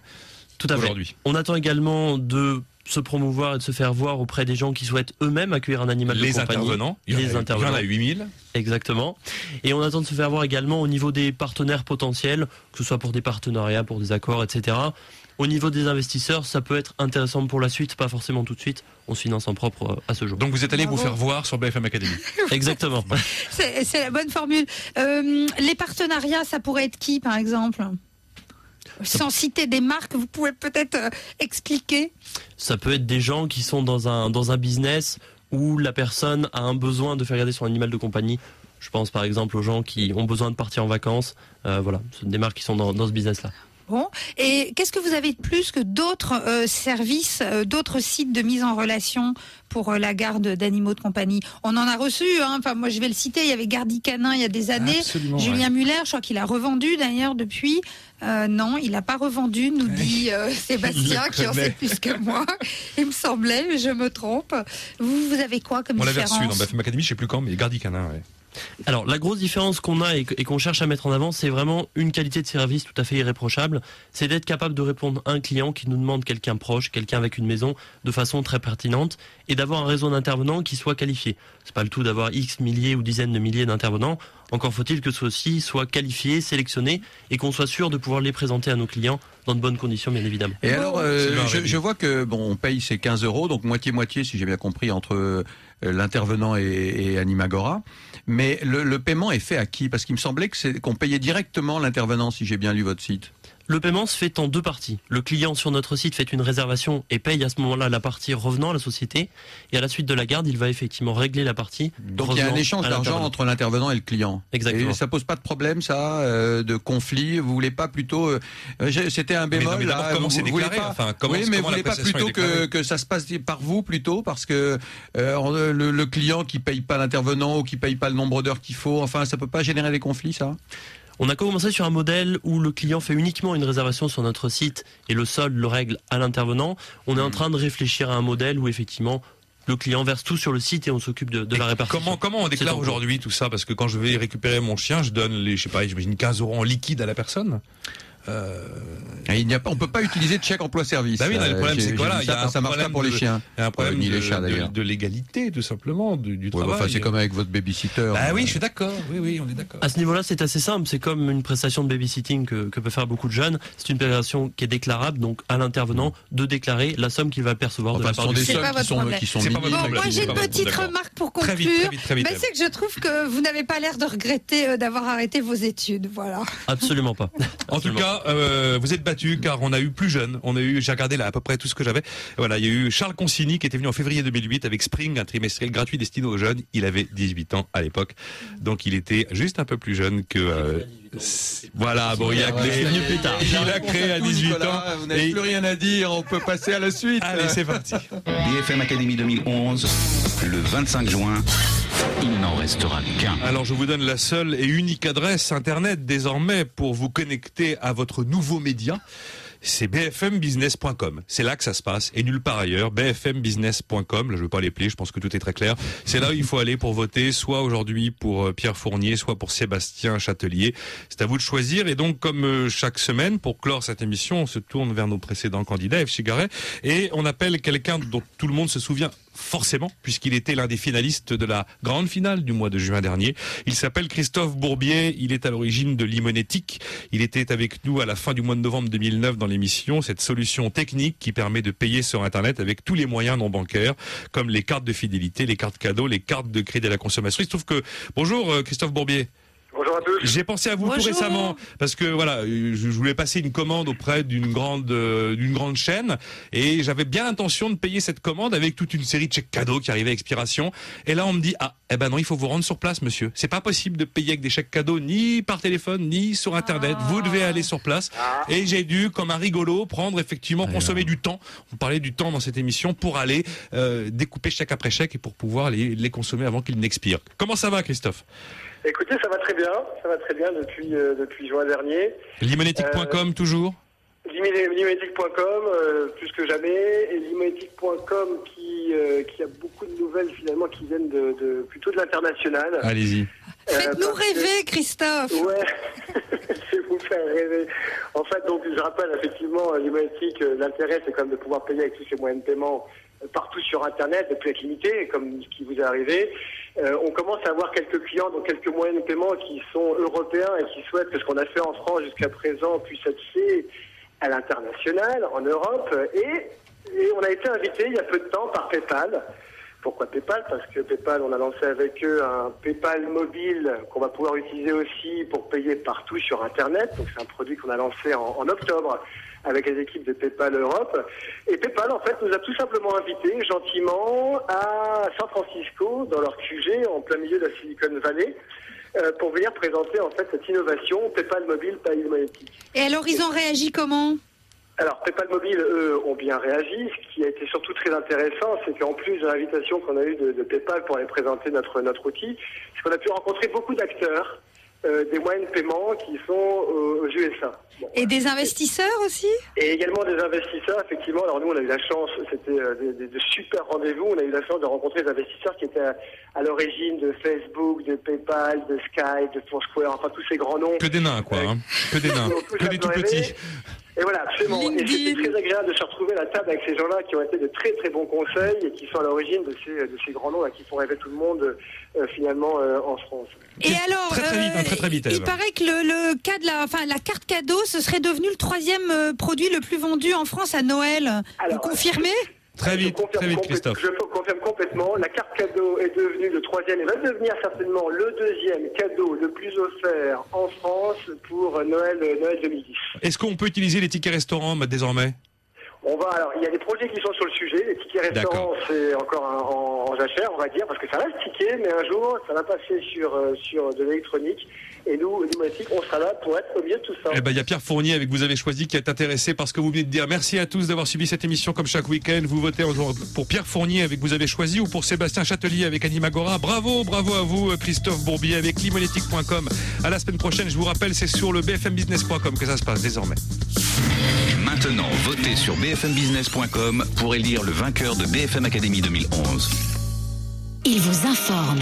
Tout à aujourd'hui. On attend également de se promouvoir et de se faire voir auprès des gens qui souhaitent eux-mêmes accueillir un animal Les de compagnie. intervenants. Il y en a- les il y en a intervenants. 8000. Exactement. Et on attend de se faire voir également au niveau des partenaires potentiels, que ce soit pour des partenariats, pour des accords, etc. Au niveau des investisseurs, ça peut être intéressant pour la suite, pas forcément tout de suite. On se finance en propre euh, à ce jour. Donc vous êtes allé Bravo. vous faire voir sur BFM Academy. Exactement. C'est c'est la bonne formule. Euh, les partenariats, ça pourrait être qui, par exemple? Sans citer des marques, vous pouvez peut-être euh, expliquer Ça peut être des gens qui sont dans un, dans un business où la personne a un besoin de faire garder son animal de compagnie. Je pense par exemple aux gens qui ont besoin de partir en vacances. Euh, voilà, c'est des marques qui sont dans ce business-là. Bon. Et qu'est-ce que vous avez de plus que d'autres euh, services, euh, d'autres sites de mise en relation pour euh, la garde d'animaux de compagnie? On en a reçu, hein. enfin moi je vais le citer, il y avait Gardi Canin il y a des années. Absolument, Julien ouais. Muller, je crois qu'il a revendu d'ailleurs depuis. Non, il n'a pas revendu, nous dit Sébastien, qui en sait plus que moi. Il me semblait, mais je me trompe. Vous, vous avez quoi comme On l'avait reçu différence? dans BFM Academy, je sais plus quand, mais Gardi Canin. ouais. Alors la grosse différence qu'on a et qu'on cherche à mettre en avant, c'est vraiment une qualité de service tout à fait irréprochable. C'est d'être capable de répondre à un client qui nous demande quelqu'un proche, quelqu'un avec une maison, de façon très pertinente, et d'avoir un réseau d'intervenants qui soit qualifié. C'est pas le tout d'avoir X milliers ou dizaines de milliers d'intervenants. Encore faut-il que ceux-ci soient qualifiés, sélectionnés, et qu'on soit sûr de pouvoir les présenter à nos clients dans de bonnes conditions, bien évidemment. Et alors, euh, je, je vois que bon, on paye ces 15 euros, donc moitié moitié, si j'ai bien compris, entre l'intervenant et, et Animagora. Mais le, le paiement est fait à qui? Parce qu'il me semblait que c'est qu'on payait directement l'intervenant, si j'ai bien lu votre site. Le paiement se fait en deux parties. Le client sur notre site fait une réservation et paye à ce moment-là la partie revenant à la société. Et à la suite de la garde, il va effectivement régler la partie. Donc il y a un échange d'argent entre l'intervenant et le client. Exactement. Et ça pose pas de problème, ça, euh, de conflit? Vous voulez pas plutôt euh, C'était un Mais non, bémol. mais là, comment c'est déclaré? pas- Enfin, comment- oui, mais comment vous voulez pas plutôt que ça se passe par vous plutôt parce que euh, le, le client qui paye pas l'intervenant ou qui paye pas le nombre d'heures qu'il faut. Enfin, ça peut pas générer des conflits, ça? On a commencé sur un modèle où le client fait uniquement une réservation sur notre site et le solde le règle à l'intervenant. On est en train de réfléchir à un modèle où effectivement le client verse tout sur le site et on s'occupe de, de la répartition. Comment, comment on déclare aujourd'hui tout ça? Parce que quand je vais récupérer mon chien, je donne les, je sais pas, j'imagine 15 euros en liquide à la personne. Euh, Et il n'y a pas, on peut pas utiliser de chèque emploi-service. Bah oui, non, le Euh, problème c'est que voilà, ça, ça marche pas pour les de- chiens. Il y a un problème Euh, ni de, les chats de- d'ailleurs. de légalité, tout simplement, du, du Ouais, travail. enfin, c'est comme avec votre babysitter. Bah oui, je suis d'accord. Oui, oui, on est d'accord. À ce niveau-là, c'est assez simple. C'est comme une prestation de babysitting que, que peut faire beaucoup de jeunes. C'est une prestation qui est déclarable, donc à l'intervenant de déclarer la somme qu'il va percevoir de Enfin, la part sont des sommes qui sont, problème. qui sont minimes. Bon, moi j'ai une petite remarque pour Très conclure. vite, très vite, très vite, Mais c'est que je trouve que vous n'avez pas l'air de regretter euh, d'avoir arrêté vos études. Voilà. Absolument pas. En tout Absolument. Euh, vous êtes battu car on a eu plus jeune. On a eu, j'ai regardé là à peu près tout ce que j'avais. Voilà, il y a eu Charles Consigny qui était venu en février 2008 avec Spring, un trimestriel gratuit destiné aux jeunes. Il avait 18 ans à l'époque, donc il était juste un peu plus jeune que. euh, voilà, bon, il a créé, venu plus tard. il a créé à 18 ans. Vous n'avez et- plus rien à dire, on peut passer à la suite. Allez, c'est parti. BFM Academy 2011, le 25 juin, il n'en restera qu'un. Alors je vous donne la seule et unique adresse internet désormais pour vous connecter à votre nouveau média. C'est bfmbusiness.com. C'est là que ça se passe et nulle part ailleurs. bfmbusiness.com. Là, je ne veux pas les plier. Je pense que tout est très clair. C'est là où il faut aller pour voter, soit aujourd'hui pour euh, Pierre Fournier, soit pour Sébastien Châtelier. C'est à vous de choisir. Et donc, comme euh, chaque semaine, pour clore cette émission, on se tourne vers nos précédents candidats, F. Chigaret, et on appelle quelqu'un dont tout le monde se souvient forcément, puisqu'il était l'un des finalistes de la grande finale du mois de juin dernier. Il s'appelle Christophe Bourbier, il est à l'origine de Limonétique. Il était avec nous à la fin du mois de novembre 2009 dans l'émission, cette solution technique qui permet de payer sur Internet avec tous les moyens non bancaires, comme les cartes de fidélité, les cartes cadeaux, les cartes de crédit à la consommation. Il se trouve que... Bonjour euh, Christophe Bourbier. J'ai pensé à vous tout Bonjour. récemment parce que voilà, je je voulais passer une commande auprès d'une grande euh, d'une grande chaîne et j'avais bien l'intention de payer cette commande avec toute une série de chèques cadeaux qui arrivaient à expiration. Et là, on me dit ah eh ben non, il faut vous rendre sur place, monsieur. C'est pas possible de payer avec des chèques cadeaux ni par téléphone ni sur internet. Vous devez aller sur place. Et j'ai dû, comme un rigolo, prendre effectivement consommer du temps. On parlait du temps dans cette émission pour aller euh, découper chèque après chèque et pour pouvoir les, les consommer avant qu'ils n'expirent. Comment ça va, Christophe? Écoutez, ça va très bien. Ça va très bien depuis, euh, depuis juin dernier. Limonétique.com toujours Limonétique.com, euh, plus que jamais. Et Limonétique.com qui, euh, qui a beaucoup de nouvelles finalement qui viennent de, de- plutôt de l'international. Allez-y. Faites-nous que- rêver, Christophe. Ouais, je vais vous faire rêver. En fait, donc, je rappelle effectivement, euh, Limonétique, euh, l'intérêt, c'est quand même de pouvoir payer avec tous ces moyens de paiement euh, partout sur Internet, de plus être limité, comme ce qui vous est arrivé. Euh, on commence à avoir quelques clients, donc quelques moyens de paiement qui sont européens et qui souhaitent que ce qu'on a fait en France jusqu'à présent puisse être fait à l'international, en Europe. Et, on a été invité il y a peu de temps par PayPal. Pourquoi PayPal? Parce que PayPal, on a lancé avec eux un PayPal mobile qu'on va pouvoir utiliser aussi pour payer partout sur Internet. Donc c'est un produit qu'on a lancé en octobre avec les équipes de PayPal Europe. Et PayPal, en fait, nous a tout simplement invités gentiment à San Francisco, dans leur QG, en plein milieu de la Silicon Valley, euh, pour venir présenter en fait cette innovation PayPal mobile, Pay monétique. Et alors, ils ont réagi comment? Alors, PayPal Mobile, eux, ont bien réagi. Ce qui a été surtout très intéressant, c'est qu'en plus de l'invitation qu'on a eue de, de PayPal pour aller présenter notre, notre outil, c'est qu'on a pu rencontrer beaucoup d'acteurs, euh, des moyens de paiement qui sont euh, aux USA. Bon. Et des investisseurs aussi Et également des investisseurs, effectivement. Alors nous, on a eu la chance, c'était euh, de super rendez-vous. On a eu la chance de rencontrer des investisseurs qui étaient à, à l'origine de Facebook, de PayPal, de Skype, de Foursquare, enfin tous ces grands noms. Que des nains, quoi. Hein. Que des nains. Que des tout petits. Et voilà, absolument. Et c'était très agréable de se retrouver à la table avec ces gens-là qui ont été de très très bons conseils et qui sont à l'origine de ces, de ces grands noms qui font rêver tout le monde euh, finalement euh, en France. Et alors, Très très vite, hein, très très vite. il Eve. paraît que le, le cas de la, enfin, la carte cadeau, ce serait devenu le troisième euh, produit le plus vendu en France à Noël. Vous confirmez? Très vite, très vite, Christophe. Je confirme complètement. La carte cadeau est devenue le troisième et va devenir certainement le deuxième cadeau le plus offert en France pour Noël, Noël 2010. Est-ce qu'on peut utiliser les tickets restaurants désormais? On va alors, il y a des projets qui sont sur le sujet. Les tickets restaurants, c'est encore un- en, en jachère, on va dire, parce que ça reste ticket, mais un jour, ça va passer sur euh, sur de l'électronique. Et nous, Numatic, on sera là pour être au milieu de tout ça. Eh ben, il y a Pierre Fournier avec Vous avez choisi qui est intéressé par ce que vous venez de dire. Merci à tous d'avoir suivi cette émission comme chaque week-end. Vous votez aujourd'hui pour Pierre Fournier avec Vous avez choisi ou pour Sébastien Châtelier avec Animagora. Bravo, bravo à vous, Christophe Bourbier avec limonétique.com. À la semaine prochaine, je vous rappelle, c'est sur le bfmbusiness.com que ça se passe désormais. Maintenant, votez sur bfmbusiness.com pour élire le vainqueur de BFM Academy 2011. Il vous informe.